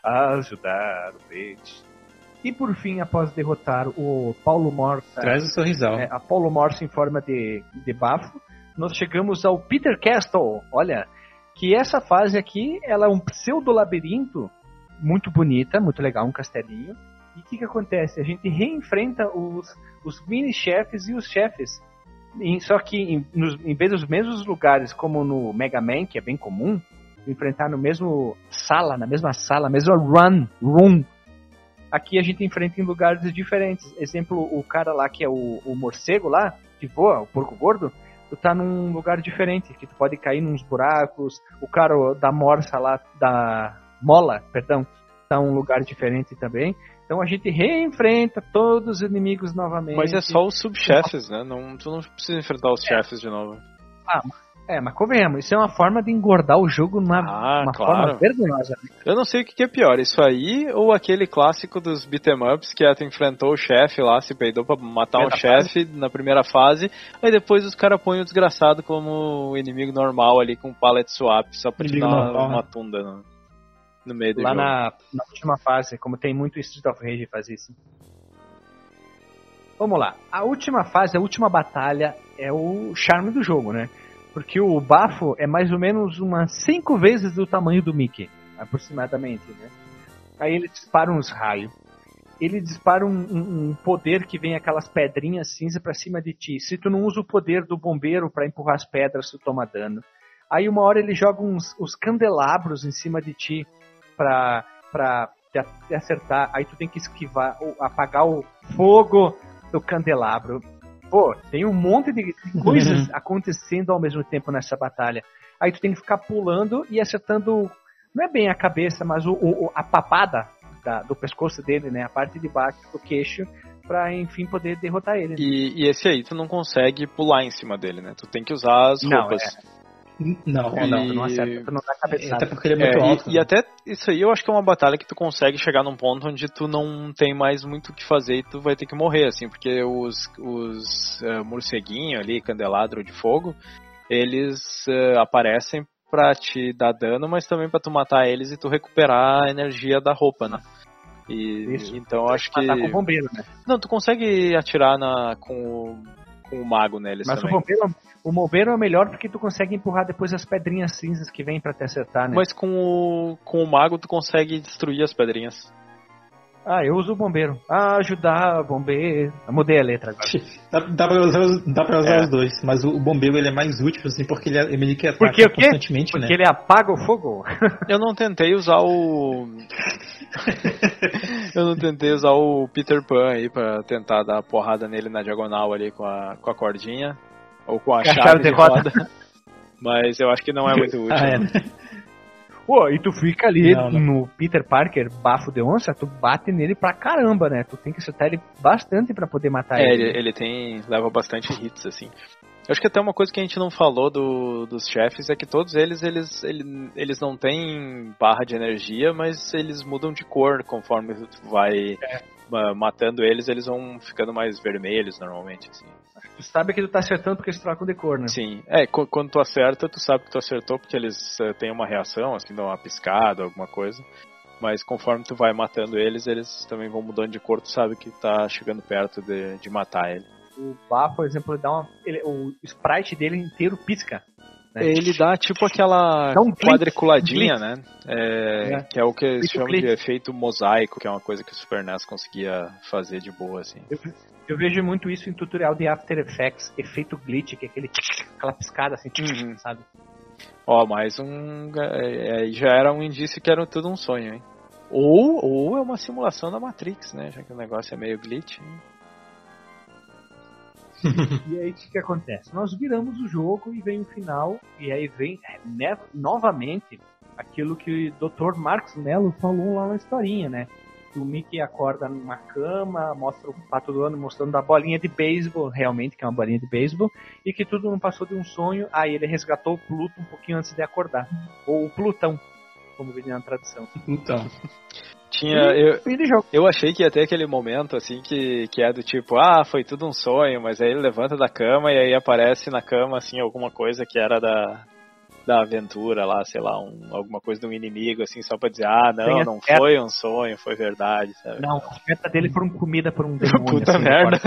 ajudar o peixe. E por fim, após derrotar o Paulo Morsa. Traz o sorrisal. É, a Paulo Morsa em forma de, de bafo, nós chegamos ao Peter Castle. Olha, que essa fase aqui, ela é um pseudo labirinto muito bonita, muito legal, um castelinho. E o que, que acontece? A gente reenfrenta os, os mini-chefes e os chefes. Em, só que em, nos, em vez dos mesmos lugares, como no Mega Man, que é bem comum, enfrentar no mesmo sala, na mesma sala, mesma run, room. Aqui a gente enfrenta em lugares diferentes. Exemplo, o cara lá que é o, o morcego lá, que voa, o porco gordo, tu tá num lugar diferente, que tu pode cair nos buracos. O cara da morsa lá, da mola, perdão, tá um lugar diferente também. Então a gente reenfrenta todos os inimigos novamente. Mas é só os subchefes, né? Não, tu não precisa enfrentar os é. chefes de novo. Ah, é, mas convenhamos, isso é uma forma de engordar o jogo numa ah, uma claro. forma vergonhosa. Eu não sei o que é pior, isso aí ou aquele clássico dos beat'em ups que é tu enfrentou o chefe lá, se peidou pra matar um chefe na primeira fase, aí depois os caras põem o desgraçado como inimigo normal ali com pallet swap, só pra te dar uma, uma né? tunda. Né? No meio do Lá jogo. Na, na última fase, como tem muito Street of Rage faz isso. Vamos lá. A última fase, a última batalha é o charme do jogo, né? Porque o bafo é mais ou menos umas 5 vezes do tamanho do Mickey, aproximadamente, né? Aí ele dispara uns raios. Ele dispara um, um, um, poder que vem aquelas pedrinhas cinza para cima de ti. Se tu não usa o poder do bombeiro para empurrar as pedras, tu toma dano. Aí uma hora ele joga uns os candelabros em cima de ti pra, pra te, acertar, aí tu tem que esquivar, ou apagar o fogo do candelabro. Pô, tem um monte de coisas acontecendo ao mesmo tempo nessa batalha. Aí tu tem que ficar pulando e acertando, não é bem a cabeça, mas o, o a papada da, do pescoço dele, né? A parte de baixo do queixo, pra enfim poder derrotar ele. Né? E, e, esse aí tu não consegue pular em cima dele, né? Tu tem que usar as roupas. Não, é. Não, e... não, não acerta, tu não dá cabeçada. Até porque ele é muito é, alto. E, e, até isso aí eu acho que é uma batalha que tu consegue chegar num ponto onde tu não tem mais muito o que fazer e tu vai ter que morrer, assim, porque os, os uh, morceguinhos ali, candelabro de fogo, eles uh, aparecem pra te dar dano, mas também pra tu matar eles e tu recuperar a energia da roupa, né? E, Isso. Então eu acho que. Matar com o bombeiro, né? Não, tu consegue atirar na, com, o, com o mago neles. Mas também. o bombeiro o Moveiro é melhor porque tu consegue empurrar depois as pedrinhas cinzas que vêm para te acertar, né? Mas com o, com o mago tu consegue destruir as pedrinhas. Ah, eu uso o bombeiro. Ah, ajudar, bombeiro. Eu mudei a letra agora. dá, dá pra usar, os, dá pra usar é. os dois, mas o, o, bombeiro ele é mais útil, assim, porque ele, é, ele que ataca porque, constantemente, porque né? ele apaga o fogo. eu não tentei usar o... eu não tentei usar o Peter Pan aí pra tentar dar porrada nele na diagonal ali com a, com a cordinha. Ou com a, a chave, chave de roda. roda. Mas eu acho que não é muito útil. ah, é. Pô, e tu fica ali não, não. no Peter Parker, bafo de onça, tu bate nele pra caramba, né? Tu tem que acertar ele bastante para poder matar é, ele. ele. ele tem. leva bastante hits, assim. Eu acho que até uma coisa que a gente não falou do, dos chefes é que todos eles, eles, eles, eles não têm barra de energia, mas eles mudam de cor conforme tu vai é. matando eles, eles vão ficando mais vermelhos normalmente, assim. Tu sabe que tu tá acertando porque eles trocam de cor, né? Sim. É, quando tu acerta, tu sabe que tu acertou porque eles uh, têm uma reação, assim, dão uma piscada, alguma coisa. Mas conforme tu vai matando eles, eles também vão mudando de cor, tu sabe que tá chegando perto de, de matar ele. O Bá, por exemplo, ele dá uma, ele, o sprite dele inteiro pisca. Né? Ele dá tipo aquela um quadriculadinha, um né? É, é. Que é o que eles chamam de efeito mosaico, que é uma coisa que o Super NES conseguia fazer de boa, assim. Eu, eu vejo muito isso em tutorial de After Effects, efeito glitch, que é aquele, aquela piscada assim, uhum. sabe? Ó, mais um. É, é, já era um indício que era tudo um sonho, hein? Ou, ou é uma simulação da Matrix, né? Já que o negócio é meio glitch. Hein? e aí o que, que, acontece? Nós viramos o jogo e vem o final, e aí vem né, novamente aquilo que o Dr. Marcos Mello falou lá na historinha, né? O Mickey acorda numa cama, mostra o pato do ano mostrando a bolinha de beisebol, realmente que é uma bolinha de beisebol, e que tudo não passou de um sonho. Aí ele resgatou o Pluto um pouquinho antes de acordar. Ou o Plutão, como viria na tradução. Plutão. Tinha. Eu, eu achei que ia ter aquele momento assim que, que é do tipo, ah, foi tudo um sonho, mas aí ele levanta da cama e aí aparece na cama assim alguma coisa que era da, da aventura lá, sei lá, um, alguma coisa de um inimigo, assim, só pra dizer, ah, não, não foi um sonho, foi verdade, sabe? Não, a meta dele foram comida por um demônio. Puta assim, merda.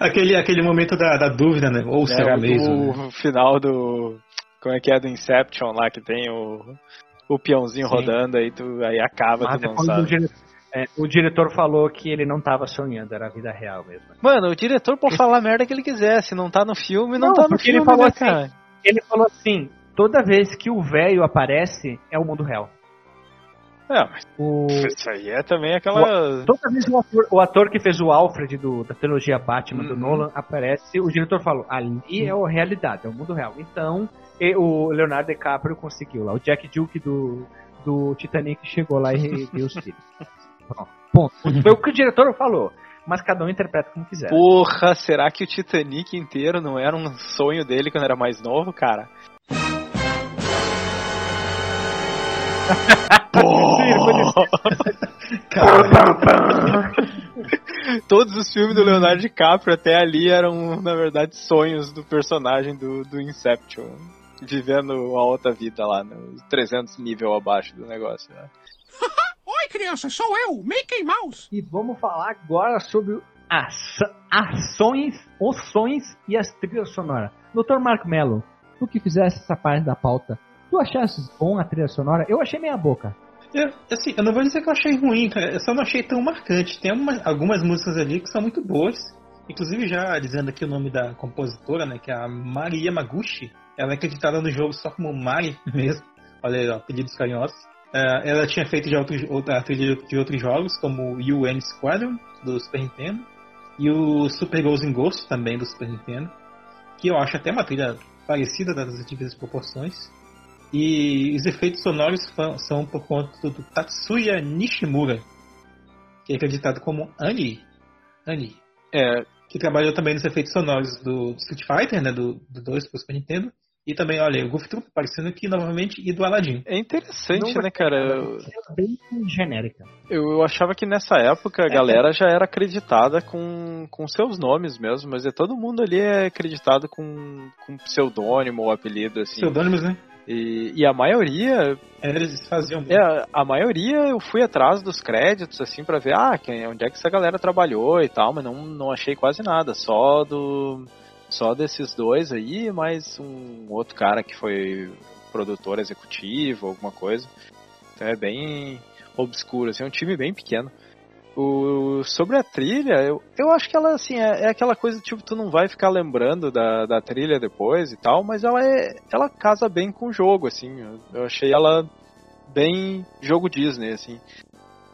aquele, aquele momento da, da dúvida, né? Ou é, será mesmo? O né? final do. Como é que é do Inception lá, que tem o, o peãozinho Sim. rodando, aí, tu, aí acaba, Mas tu não sabe. É, o diretor falou que ele não tava sonhando, era a vida real mesmo. Mano, o diretor pode falar a merda que ele quiser, se não tá no filme, não, não tá no filme, ele falou né, assim, cara? Ele falou assim, toda vez que o velho aparece, é o mundo real. É, mas o... isso aí é também aquela. O, toda vez que o ator, o ator, que fez o Alfred do, da trilogia Batman uhum. do Nolan aparece, o diretor falou: ali é a realidade, é o mundo real. Então, o Leonardo DiCaprio conseguiu lá. O Jack Duke do, do Titanic chegou lá e deu os tiros. Ponto. Foi o que o diretor falou. Mas cada um interpreta como quiser. Porra, será que o Titanic inteiro não era um sonho dele quando era mais novo, cara? Todos os filmes do Leonardo DiCaprio até ali eram, na verdade, sonhos do personagem do, do Inception. Vivendo uma outra vida lá, no 300 nível abaixo do negócio. Né? Criança, sou eu, Mickey Mouse. E vamos falar agora sobre as ações, os sonhos e as trilhas sonoras. Dr. Marco Mello, tu que fizesse essa parte da pauta, tu achaste bom a trilha sonora? Eu achei meia boca. Eu, assim, eu não vou dizer que eu achei ruim, cara. Eu só não achei tão marcante. Tem uma, algumas músicas ali que são muito boas. Inclusive, já dizendo aqui o nome da compositora, né? Que é a Maria Maguchi. Ela é acreditada no jogo só como Mari mesmo. Olha aí, ó, pedidos carinhosos. Uh, ela tinha feito já outros, outra trilha de outros jogos, como UN Squadron, do Super Nintendo, e o Super Ghost in Ghost, também do Super Nintendo, que eu acho até uma trilha parecida das devidas proporções. E os efeitos sonoros são por conta do Tatsuya Nishimura, que é acreditado como Ani. Ani. É, que trabalhou também nos efeitos sonoros do Street Fighter, né, do, do 2 para o Super Nintendo, e também, olha, o Goof Troop aparecendo aqui novamente e do Aladdin. É interessante, não né, cara? É bem genérica. Eu, eu, achava que nessa época a é, galera já era acreditada com, com seus nomes mesmo, mas é todo mundo ali é acreditado com, com pseudônimo ou apelido, assim. Pseudônimos, né? E, e a maioria. É, eles faziam. É, a maioria eu fui atrás dos créditos, assim, para ver, ah, quem, onde é que essa galera trabalhou e tal, mas não, não achei quase nada. Só do só desses dois aí, mais um outro cara que foi produtor executivo, alguma coisa. Então é bem obscuro, assim, é um time bem pequeno. O, sobre a trilha, eu, eu acho que ela, assim, é, é, aquela coisa, tipo, tu não vai ficar lembrando da, da trilha depois e tal, mas ela é, ela casa bem com o jogo, assim, eu, eu achei ela bem jogo Disney, assim.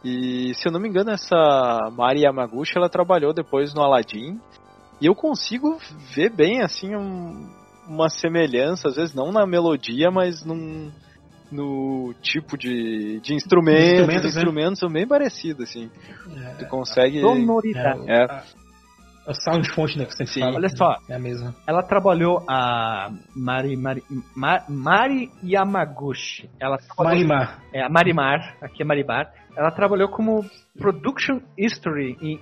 E, se eu não me engano, essa Mari Yamaguchi, ela trabalhou depois no Aladdin, e eu consigo ver bem, assim, um, uma semelhança, às vezes não na melodia, mas num, no tipo de, de instrumento, instrumentos, né? instrumentos são bem parecidos, assim. É, tu consegue... Sonoridade. É, é. A sound fonte, né, que você Sim. fala. Olha só, é a mesma. Ela trabalhou a Mari, Mari, Mari, Mari Yamaguchi. Ela Marimar. É, a Marimar, aqui é Marimar ela trabalhou como Production History em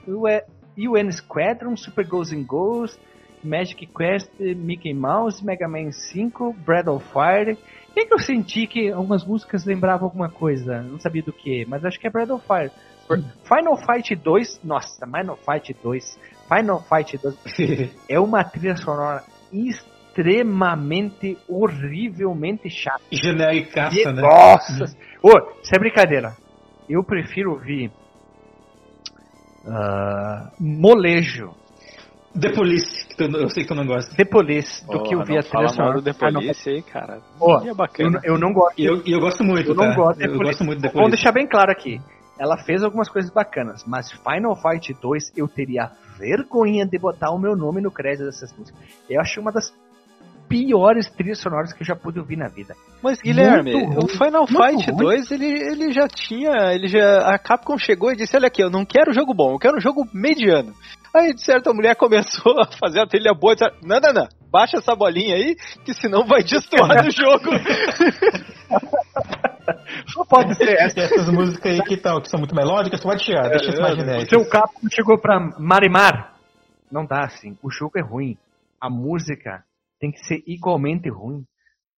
UN Squadron, Super Ghosts and Ghosts, Magic Quest, Mickey Mouse, Mega Man 5, Breath of Fire. E que eu senti que algumas músicas lembravam alguma coisa, não sabia do que, mas acho que é Breath of Fire. Final Fight 2, nossa, Final Fight 2, Final Fight 2 é uma trilha sonora extremamente, horrivelmente chata. Genericaça, né? Nossa! Ô, oh, isso é brincadeira. Eu prefiro ouvir uh, molejo. The Police, que eu sei que tu não gosta. The Police, do oh, que ouvir a trilha sonora. The Police aí, cara. Oh, é bacana. Eu, eu, não gosto. Eu, eu gosto muito, Eu tá? não gosto, eu gosto muito The Police. Vamos deixar bem claro aqui. Ela fez algumas coisas bacanas, mas Final Fight 2 eu teria vergonha de botar o meu nome no crédito dessas músicas. Eu acho uma das piores trilhas sonoras que eu já pude ouvir na vida. Mas Guilherme, ruim, o Final Fight ruim. 2 ele, ele já tinha, ele já a Capcom chegou e disse, olha aqui, eu não quero jogo bom, eu quero um jogo mediano. Aí de certa mulher começou a fazer a trilha boa e disse, não, não, não, baixa essa bolinha aí, que senão vai destoar do jogo. Só pode ser essa. essas músicas aí que, tão, que são muito melódicas, pode tirar, deixa isso mais genérico. Seu Capcom chegou pra Marimar. Não dá assim, o jogo é ruim. A música tem que ser igualmente ruim.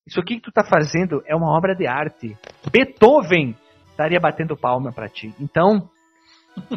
Isso aqui que tu tá fazendo é uma obra de arte. Beethoven estaria batendo palma para ti. Então,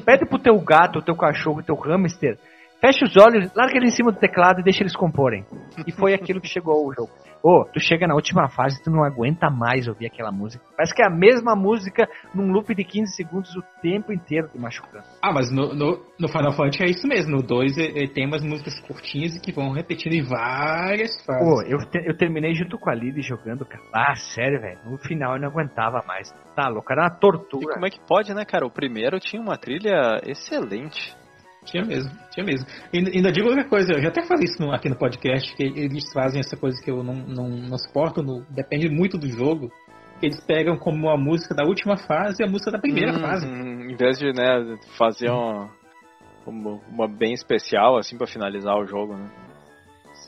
pede pro teu gato, teu cachorro, teu hamster, fecha os olhos, larga ele em cima do teclado e deixa eles comporem. E foi aquilo que chegou ao jogo. Ô, oh, tu chega na última fase e tu não aguenta mais ouvir aquela música. Parece que é a mesma música num loop de 15 segundos o tempo inteiro te machucando. Ah, mas no, no, no Final Fantasy é isso mesmo. No 2 ele tem umas músicas curtinhas e que vão repetindo em várias fases. Pô, eu, te, eu terminei junto com a Lily jogando, cara. Ah, sério, velho. No final eu não aguentava mais. Tá louco, era uma tortura. E como é que pode, né, cara? O primeiro tinha uma trilha excelente. Tinha mesmo, tinha mesmo. E ainda digo outra coisa, eu já até falei isso no, aqui no podcast, que eles fazem essa coisa que eu não, não, não suporto, no, depende muito do jogo. Eles pegam como a música da última fase e a música da primeira hum, fase. Em vez de né, fazer uma, uma, uma bem especial, assim, para finalizar o jogo, né?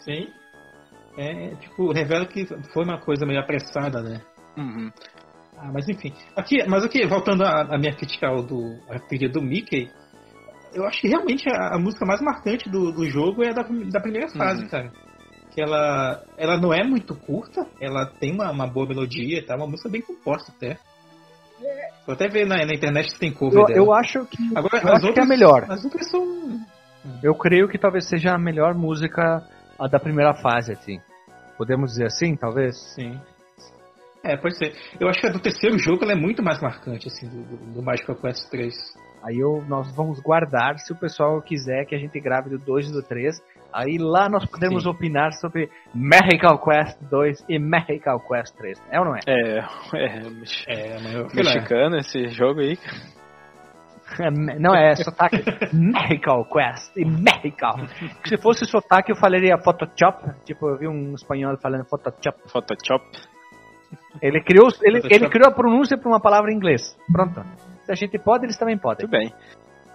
Sim. É, tipo, revela que foi uma coisa meio apressada, né? Uhum. Ah, mas enfim. Aqui, mas aqui, voltando à, minha crítica do, à trilha do Mickey, eu acho que realmente a, a música mais marcante do, do jogo é a da, da primeira fase, uhum. cara. Que ela, ela não é muito curta, ela tem uma, uma boa melodia, tá? Uma música bem composta até. Vou até ver na, na internet se tem cover eu, dela. Eu acho que, Agora, eu acho outras, que é a melhor. As outras são... Eu creio que talvez seja a melhor música a da primeira fase, assim. Podemos dizer assim, talvez? Sim. É, pode ser. Eu acho que a do terceiro jogo ela é muito mais marcante, assim, do, do, do Magical Quest 3. Aí eu, nós vamos guardar, se o pessoal quiser que a gente grave do 2 e do 3. Aí lá nós podemos Sim. opinar sobre Magical Quest 2 e Magical Quest 3. É ou não é? É, é, é mexicano esse jogo aí. É, não é sotaque. Magical Quest e Magical. Se fosse sotaque eu falaria Photoshop. Tipo, eu vi um espanhol falando Photoshop. Photoshop. Ele criou, ele, ele criou a pronúncia para uma palavra em inglês. Pronto. Se a gente pode, eles também podem. Muito bem.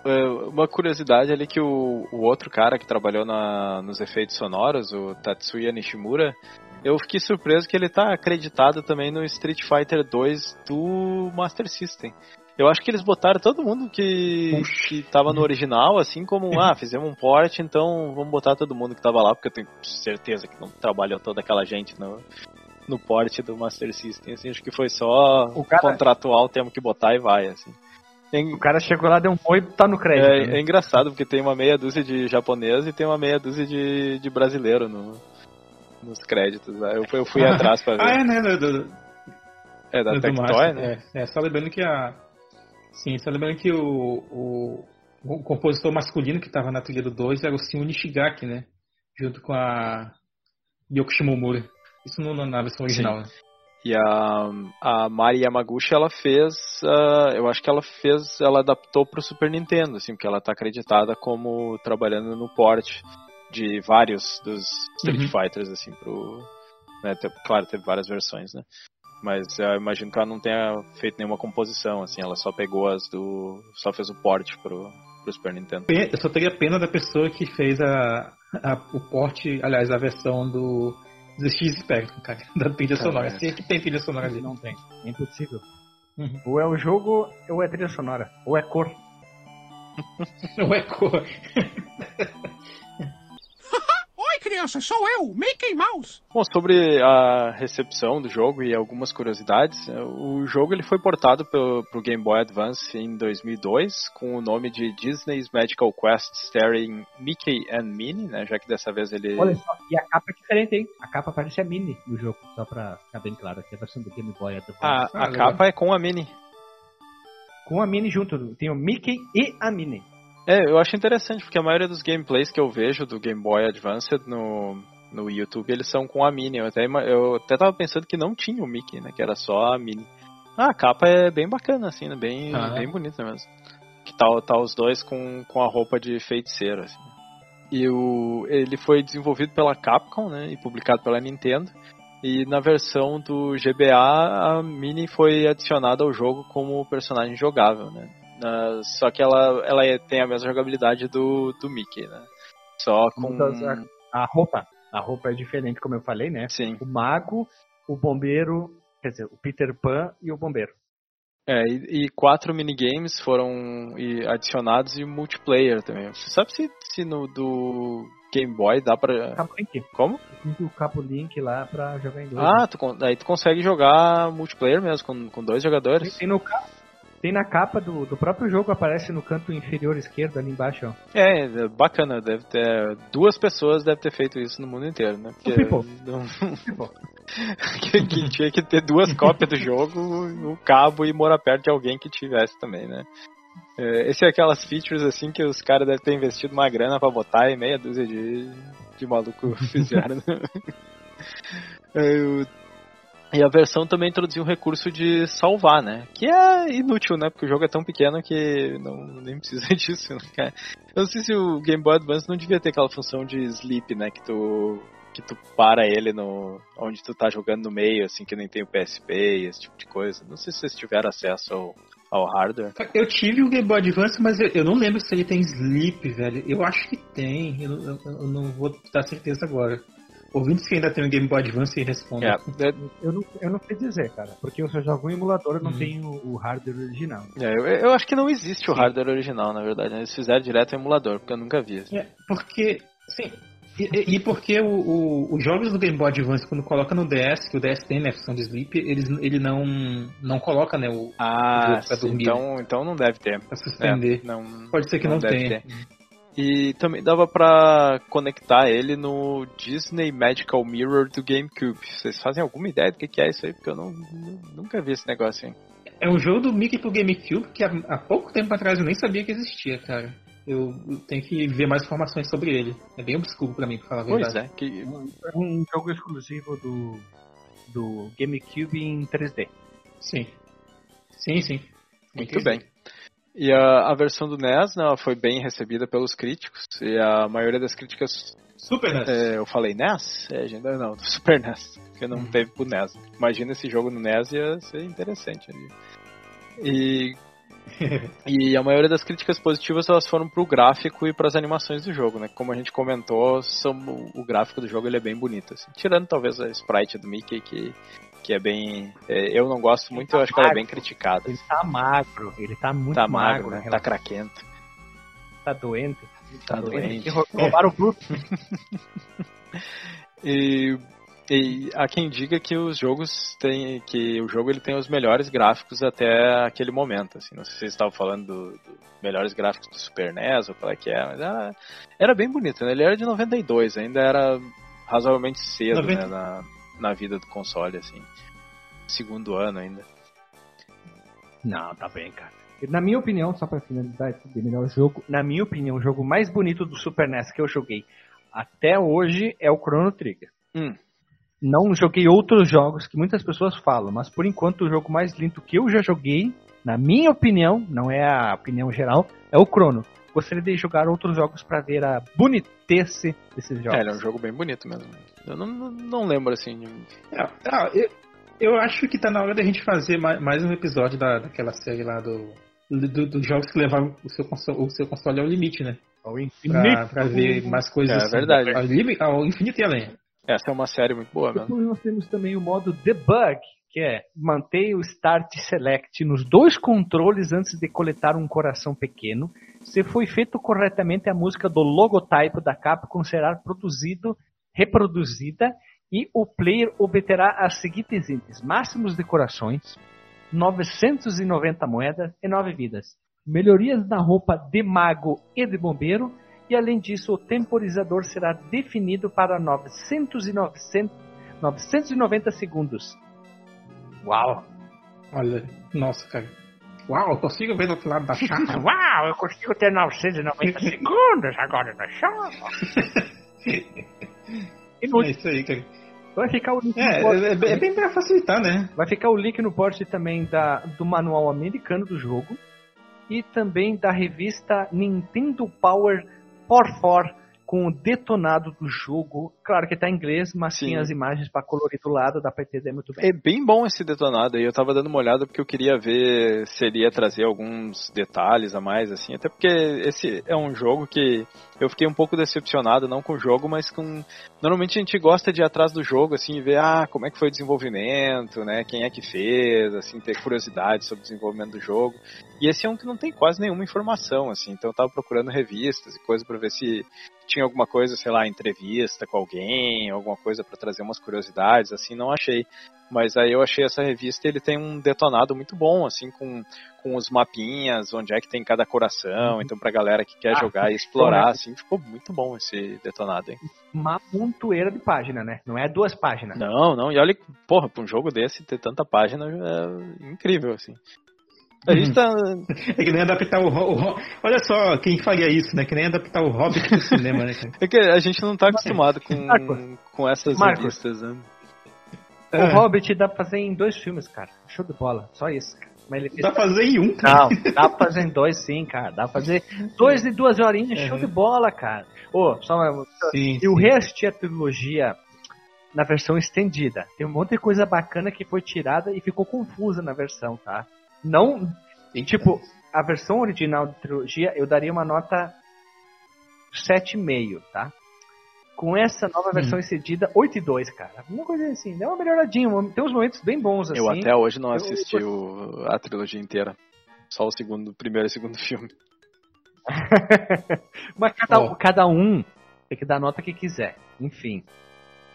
É, uma curiosidade ali que o, o outro cara que trabalhou na, nos efeitos sonoros, o Tatsuya Nishimura, eu fiquei surpreso que ele está acreditado também no Street Fighter 2 do Master System. Eu acho que eles botaram todo mundo que, que tava no original, assim como, ah, fizemos um port, então vamos botar todo mundo que tava lá, porque eu tenho certeza que não trabalhou toda aquela gente no, no port do Master System, assim, acho que foi só o cara... contratual, temos que botar e vai, assim. O cara chegou lá, deu um oi e tá no crédito. É, né? é, engraçado, porque tem uma meia dúzia de japonês e tem uma meia dúzia de, de brasileiro no, nos créditos. Né? Eu, eu fui atrás pra ver. Ah, é, né? Do, do, é, da Tectoy, né? É, é, só lembrando que a... Sim, só lembrando que o, o, o compositor masculino que tava na trilha do 2 era o Shin Nishigaki, né? Junto com a Yoko Shimomura. Isso não na versão original, Sim. né? E a, a Mari Yamaguchi, ela fez, uh, eu acho que ela fez, ela adaptou para o Super Nintendo, assim, porque ela está acreditada como trabalhando no port de vários dos Street uhum. Fighters, assim, pro, né, claro, teve várias versões, né, mas eu imagino que ela não tenha feito nenhuma composição, assim, ela só pegou as do, só fez o port pro, pro Super Nintendo. Eu só teria pena da pessoa que fez a, a o port, aliás, a versão do ZX Spectrum, cara, da trilha sonora. Se é que tem trilha sonora ali. Não tem. É impossível. Uhum. Ou é o jogo, ou é trilha sonora, ou é cor. ou é cor. criança, sou eu, Mickey Mouse. Bom, sobre a recepção do jogo e algumas curiosidades, o jogo ele foi portado pro, pro Game Boy Advance em 2002 com o nome de Disney's Magical Quest Starring Mickey and Minnie, né? Já que dessa vez ele. Olha só, e a capa é diferente, hein? A capa parece a Minnie no jogo, só pra ficar bem claro aqui, a versão do Game Boy Advance. A, a ah, capa é com a Minnie. Com a Minnie junto, tem o Mickey e a Minnie. É, eu acho interessante, porque a maioria dos gameplays que eu vejo do Game Boy Advance no, no YouTube, eles são com a Mini. Eu até, eu até tava pensando que não tinha o Mickey, né? Que era só a Mini. Ah, a capa é bem bacana, assim, né? Bem, ah, bem bonita mesmo. Que tá, tá os dois com, com a roupa de feiticeiro, assim. E o, ele foi desenvolvido pela Capcom, né? E publicado pela Nintendo. E na versão do GBA, a Mini foi adicionada ao jogo como personagem jogável, né? Uh, só que ela, ela é, tem a mesma jogabilidade do, do Mickey, né? Só com. A, a roupa. A roupa é diferente, como eu falei, né? Sim. O mago, o bombeiro, quer dizer, o Peter Pan e o bombeiro. É, e, e quatro minigames foram adicionados e multiplayer também. Você sabe se, se no do Game Boy dá pra. Cabo Link. Como? Tem o Cabo Link lá pra jogar em dois. Ah, né? tu, aí tu consegue jogar multiplayer mesmo, com, com dois jogadores. Tem, tem no, tem na capa do, do próprio jogo, aparece no canto inferior esquerdo, ali embaixo, ó. É, é bacana, deve ter. Duas pessoas devem ter feito isso no mundo inteiro, né? Porque não... que, que tinha que ter duas cópias do jogo, o cabo e morar perto de alguém que tivesse também, né? É, esse é aquelas features assim que os caras devem ter investido uma grana pra botar e meia dúzia de, de maluco fizeram. E a versão também introduziu um recurso de salvar, né? Que é inútil, né? Porque o jogo é tão pequeno que não nem precisa disso. Né? Eu não sei se o Game Boy Advance não devia ter aquela função de sleep, né? Que tu que tu para ele no onde tu tá jogando no meio, assim, que nem tem o PSP e esse tipo de coisa. Não sei se vocês tiveram acesso ao, ao hardware. Eu tive o Game Boy Advance, mas eu, eu não lembro se ele tem sleep, velho. Eu acho que tem, eu, eu, eu não vou dar certeza agora. Ouvintes que ainda tem um Game Boy Advance e respondem. É. Eu, não, eu não sei dizer, cara, porque eu só jogo em emulador e não hum. tenho o hardware original. É, eu, eu, acho que não existe sim. o hardware original, na verdade. Eles fizeram direto em emulador, porque eu nunca vi. Assim. É, porque, sim, e, e, porque o, o, os jogos do Game Boy Advance, quando coloca no DS, que o DS tem né, a função de sleep, eles, ele não, não coloca né, o, ah, o pra dormir. Então, então não deve ter. Pra suspender. É, não, Pode ser que não, não tenha. Ter. E também dava pra conectar ele no Disney Magical Mirror do GameCube. Vocês fazem alguma ideia do que é isso aí? Porque eu não, nunca vi esse negócio aí. É um jogo do Mickey pro GameCube que há, pouco tempo atrás eu nem sabia que existia, cara. Eu, tenho que ver mais informações sobre ele. É bem obscuro pra mim, pra falar a verdade. Pois é, que... é um jogo exclusivo do, do GameCube em 3D. Sim. Sim, sim. Muito bem. E a, a versão do NES né, foi bem recebida pelos críticos, e a maioria das críticas. Super NES? É, eu falei NES? É, ainda não, do Super NES, porque não hum. teve pro NES. Imagina esse jogo no NES ia ser interessante. Ali. E e a maioria das críticas positivas elas foram pro gráfico e para as animações do jogo, né? Como a gente comentou, são, o gráfico do jogo ele é bem bonito, assim. tirando talvez a sprite do Mickey que que é bem. É, eu não gosto muito, tá eu acho magro. que ela é bem criticada. Ele tá magro, ele tá muito tá magro, magro né? Tá craquento. Tá doente. Tá, tá doente. doente. Roubaram o grupo. e, e há quem diga que os jogos têm. que o jogo ele tem os melhores gráficos até aquele momento. Assim. Não sei se vocês estavam falando dos do melhores gráficos do Super NES ou qual é que é, mas era, era bem bonito, né? Ele era de 92, ainda era razoavelmente cedo, 90... né? Na, na vida do console, assim. Segundo ano ainda. Não, tá bem, cara. Na minha opinião, só pra finalizar esse melhor jogo, na minha opinião, o jogo mais bonito do Super NES que eu joguei até hoje é o Chrono Trigger. Hum. Não joguei outros jogos que muitas pessoas falam, mas por enquanto o jogo mais lindo que eu já joguei, na minha opinião, não é a opinião geral, é o Chrono. Gostaria de jogar outros jogos para ver a bonitece desses jogos. É, ele é um jogo bem bonito mesmo. Eu não, não lembro assim. É, é, eu, eu acho que tá na hora da gente fazer mais, mais um episódio da, daquela série lá do, do, dos jogos que levaram o seu, console, o seu console ao limite, né? Ao infinito. Pra, pra ver mais coisas. É, assim, verdade. Ao, limite, ao infinito e além. Essa é uma série muito boa mesmo. Depois nós temos também o modo debug, que é manter o Start Select nos dois controles antes de coletar um coração pequeno. Se foi feito corretamente, a música do logotype da Capcom será produzido, reproduzida e o player obterá as seguintes itens: máximos de corações, 990 moedas e 9 vidas. Melhorias na roupa de mago e de bombeiro. E além disso, o temporizador será definido para 900 e 900, 990 segundos. Uau! Olha, nossa, cara. Uau, eu consigo ver do outro lado da chave. Uau, eu consigo ter 990 segundos agora na chave. É isso aí, cara. Vai ficar o link é, no é, é, bem pra facilitar, né? Vai ficar o link no post também da, do manual americano do jogo e também da revista Nintendo Power por For com o detonado do jogo. Claro que tá em inglês, mas Sim. as imagens para colorir do lado, dá pra entender muito bem. É bem bom esse detonado aí. Eu tava dando uma olhada porque eu queria ver se ele ia trazer alguns detalhes a mais, assim. Até porque esse é um jogo que eu fiquei um pouco decepcionado, não com o jogo, mas com. Normalmente a gente gosta de ir atrás do jogo, assim, e ver, ah, como é que foi o desenvolvimento, né? Quem é que fez, assim, ter curiosidade sobre o desenvolvimento do jogo. E esse é um que não tem quase nenhuma informação, assim. Então eu tava procurando revistas e coisas para ver se tinha alguma coisa, sei lá, entrevista com alguém, alguma coisa para trazer umas curiosidades, assim, não achei. Mas aí eu achei essa revista, ele tem um detonado muito bom, assim, com, com os mapinhas, onde é que tem cada coração, uhum. então pra galera que quer ah, jogar e explorar, né? assim, ficou muito bom esse detonado, hein. Uma pontueira de página, né? Não é duas páginas. Não, não, e olha, porra, pra um jogo desse ter tanta página é incrível, assim. A gente tá. É que nem adaptar o, o, Olha só quem faria isso, né? Que nem adaptar o Hobbit pro cinema, né, cara? É que a gente não tá acostumado com, com essas Marcos. revistas, né? O é. Hobbit dá pra fazer em dois filmes, cara. Show de bola. Só isso, cara. Mas ele dá pra fazer em um, cara. Não, dá pra fazer em dois sim, cara. Dá pra fazer dois e duas horinhas, é. show de bola, cara. Ô, oh, só uma... Sim, Eu reassisti a trilogia na versão estendida. Tem um monte de coisa bacana que foi tirada e ficou confusa na versão, tá? Não. Tipo, a versão original da trilogia eu daria uma nota 7,5, tá? Com essa nova versão hum. excedida, 8 e 2, cara. Uma coisa assim, deu uma melhoradinha. Tem uns momentos bem bons assim. Eu até hoje não assisti eu... A trilogia inteira. Só o segundo, primeiro e segundo filme. Mas cada, oh. cada um tem que dar a nota que quiser. Enfim.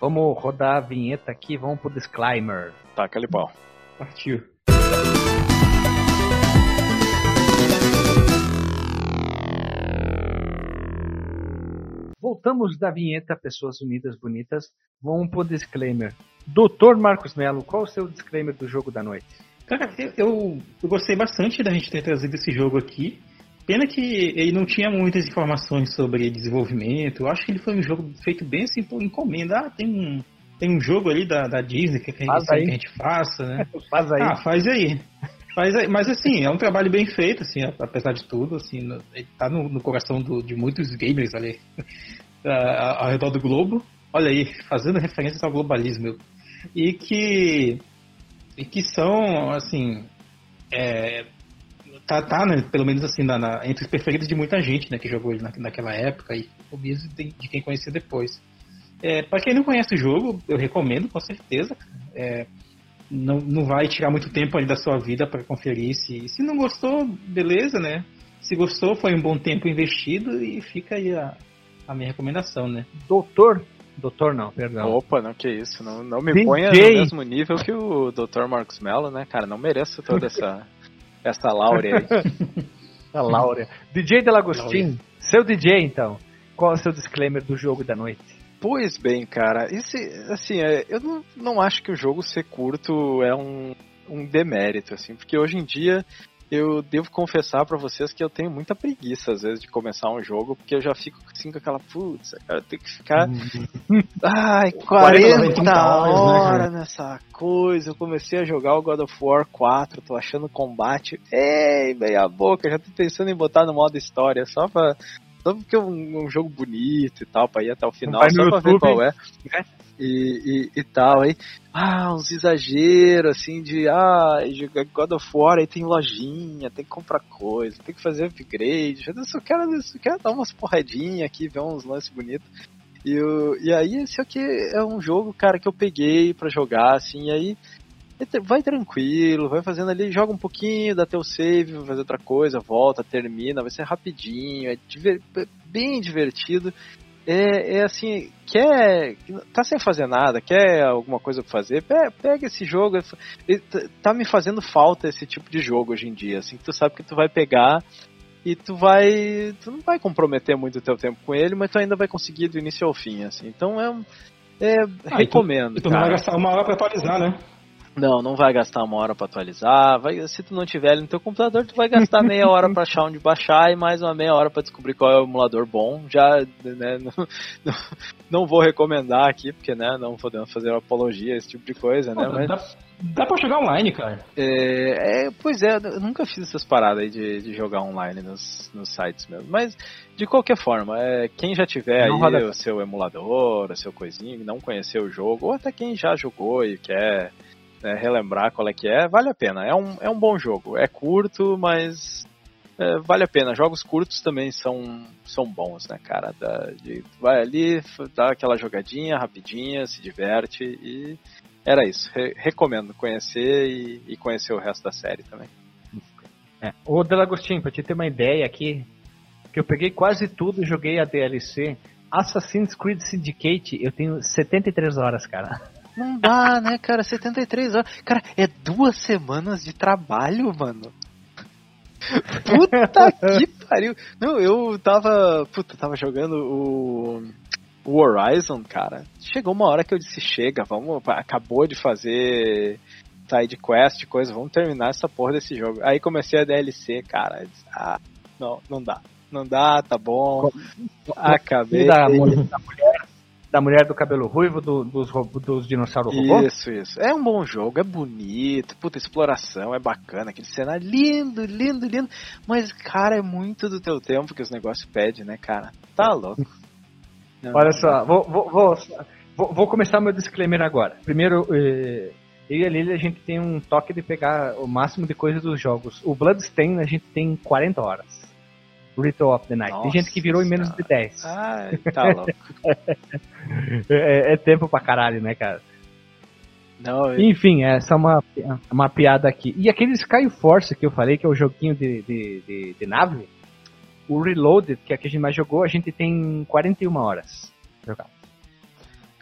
Vamos rodar a vinheta aqui, vamos pro disclaimer. Tá, aquele pau. Partiu. Voltamos da vinheta Pessoas Unidas Bonitas. Vamos pro disclaimer. Doutor Marcos Melo, qual o seu disclaimer do jogo da noite? Cara, eu, eu, gostei bastante da gente ter trazido esse jogo aqui. Pena que ele não tinha muitas informações sobre desenvolvimento. Eu acho que ele foi um jogo feito bem assim por encomenda. Ah, tem um, tem um jogo ali da, da Disney que, que, a gente, que a gente faça, né? faz aí. Ah, faz aí. Mas, mas assim, é um trabalho bem feito, assim, apesar de tudo, assim, no, tá no, no coração do, de muitos gamers ali ao redor do globo. Olha aí, fazendo referências ao globalismo. E que, e que são, assim, é, tá, tá né, pelo menos assim, na, na, entre os preferidos de muita gente né, que jogou ele na, naquela época e o mesmo de, de quem conhecia depois. É, para quem não conhece o jogo, eu recomendo com certeza. É, não, não vai tirar muito tempo ali da sua vida para conferir. Se, se não gostou, beleza, né? Se gostou, foi um bom tempo investido e fica aí a, a minha recomendação, né? Doutor. Doutor não, perdão. Opa, não, que isso. Não, não me DJ. ponha no mesmo nível que o Dr. Marcos Mello, né, cara? Não mereço toda essa, essa láurea aí. a láurea. DJ Delagostin, seu DJ então. Qual é o seu disclaimer do jogo da noite? Pois bem, cara, esse, assim, é, eu não, não acho que o jogo ser curto é um, um demérito, assim, porque hoje em dia eu devo confessar para vocês que eu tenho muita preguiça às vezes de começar um jogo, porque eu já fico assim com aquela, putz, cara, tem que ficar ai, 40, 40 horas né, nessa coisa. Eu comecei a jogar o God of War 4, tô achando combate, ei, meia boca, já tô pensando em botar no modo história só pra só porque é um, um, jogo bonito e tal, pra ir até o final, só pra ver qual é. Né? E, e, e, tal, aí, ah, uns exageros, assim, de, ah, God of War, aí tem lojinha, tem que comprar coisa, tem que fazer upgrade, eu só quero, eu só quero dar umas porradinhas aqui, ver uns lances bonitos. E, eu, e aí, esse aqui é um jogo, cara, que eu peguei para jogar, assim, e aí vai tranquilo, vai fazendo ali, joga um pouquinho, dá teu save, vai fazer outra coisa, volta, termina, vai ser rapidinho, é diver, bem divertido. É, é, assim, quer. tá sem fazer nada, quer alguma coisa pra fazer, pega esse jogo. Tá me fazendo falta esse tipo de jogo hoje em dia, assim, que tu sabe que tu vai pegar e tu vai. Tu não vai comprometer muito o teu tempo com ele, mas tu ainda vai conseguir do início ao fim, assim. Então é. é ah, recomendo. E tu, e tu não vai gastar uma hora pra atualizar, né? Não, não vai gastar uma hora para atualizar. Vai, se tu não tiver ele no teu computador, tu vai gastar meia hora para achar onde baixar e mais uma meia hora para descobrir qual é o emulador bom. Já, né, não, não, não, vou recomendar aqui, porque, né, não podemos fazer apologia, esse tipo de coisa, né? Mas... Dá, dá pra jogar online, cara. É, é, pois é, eu nunca fiz essas paradas aí de, de jogar online nos, nos sites mesmo. Mas, de qualquer forma, é, quem já tiver não aí roda... o seu emulador, o seu coisinho, não conheceu o jogo, ou até quem já jogou e quer né, relembrar qual é que é, vale a pena. É um, é um bom jogo. É curto, mas é, vale a pena. Jogos curtos também são, são bons, né, cara? Da, de, vai ali, dá aquela jogadinha rapidinha, se diverte e era isso. Re recomendo conhecer e, e, conhecer o resto da série também. É. Ô Delagostinho, pra te ter uma ideia aqui, que eu peguei quase tudo e joguei a DLC. Assassin's Creed Syndicate, eu tenho 73 horas, cara. Não dá, né, cara? 73 horas. Cara, é duas semanas de trabalho, mano. Puta que pariu. Não, eu tava. Puta, tava jogando o. O Horizon, cara. Chegou uma hora que eu disse: chega, vamos. Acabou de fazer side quest, coisa, vamos terminar essa porra desse jogo. Aí comecei a DLC, cara. Disse, ah, não, não dá. Não dá, tá bom. Acabei. Da mulher, da mulher do cabelo ruivo, do, dos, dos dinossauros robô? Isso, isso. É um bom jogo, é bonito, puta exploração, é bacana, aquele cenário lindo, lindo, lindo. Mas, cara, é muito do teu tempo que os negócios pedem, né, cara? Tá louco. Não, Olha só, vou, vou, vou, vou, começar meu disclaimer agora. Primeiro, eh, eu e a Lily, a gente tem um toque de pegar o máximo de coisas dos jogos. O Bloodstain, a gente tem 40 horas. Ritual of the Night. Nossa, Tem gente que virou em menos de 10. Ai, tá louco. é, é, tempo pra caralho, né, cara? Não, eu... Enfim, essa é uma, uma piada aqui. E aquele Sky Force que eu falei, que é o joguinho de, de, de, de nave, o Reloaded, que é que a gente mais jogou, a gente tem 41 horas jogado.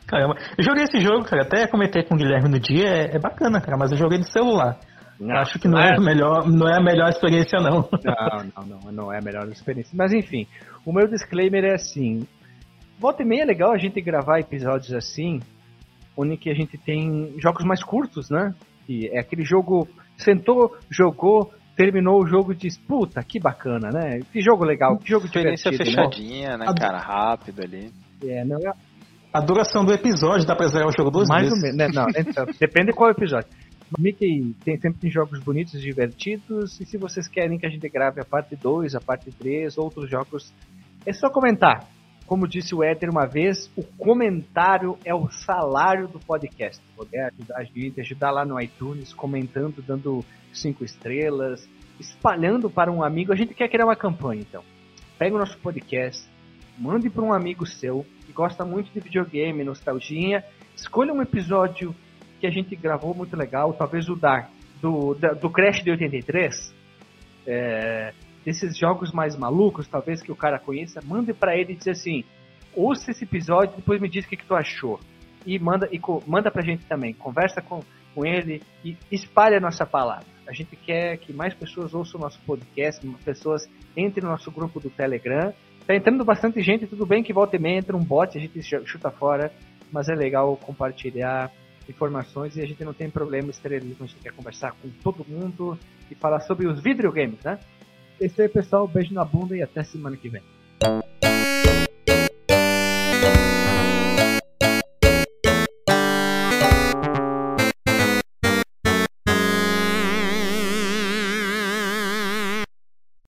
Caramba, eu joguei esse jogo, cara, até comentei com o Guilherme no dia, é, é bacana, cara, mas eu joguei no celular. Não, Acho que não é, é, a melhor, não é a melhor experiência, não. Não, não, não, não é a melhor experiência. Mas enfim, o meu disclaimer é assim: volta e meia é legal a gente gravar episódios assim, onde que a gente tem jogos mais curtos, né? E é aquele jogo, sentou, jogou, terminou o jogo e diz, puta, que bacana, né? Que jogo legal, que jogo Experiência divertido. Né? fechadinha, né, né cara? Rápido ali. É, não é... A duração do episódio dá pra zerar o jogo duas Mais vezes. ou menos, né? Não, então, depende qual episódio. Mickey tem, sempre tem jogos bonitos e divertidos. E se vocês querem que a gente grave a parte 2, a parte 3, outros jogos, é só comentar. Como disse o Éder uma vez, o comentário é o salário do podcast. Poder ajudar a gente, ajudar lá no iTunes, comentando, dando cinco estrelas, espalhando para um amigo. A gente quer criar uma campanha, então. Pega o nosso podcast, mande para um amigo seu que gosta muito de videogame, nostalgia. Escolha um episódio que a gente gravou muito legal, talvez o da, do, do Crash de 83, é, desses jogos mais malucos, talvez que o cara conheça, mande para ele e diz assim, ouça esse episódio depois me diz o que, que tu achou. E manda, e manda pra gente também, conversa com, com ele e espalhe a nossa palavra. A gente quer que mais pessoas ouçam o nosso podcast, pessoas entrem no nosso grupo do Telegram. Tá entrando bastante gente, tudo bem que volta e meia entra um bot, a gente chuta fora, mas é legal compartilhar informações e a gente não tem problema estrelismo, a gente quer conversar com todo mundo e falar sobre os videogames, né? É isso aí, pessoal. Beijo na bunda e até semana que vem.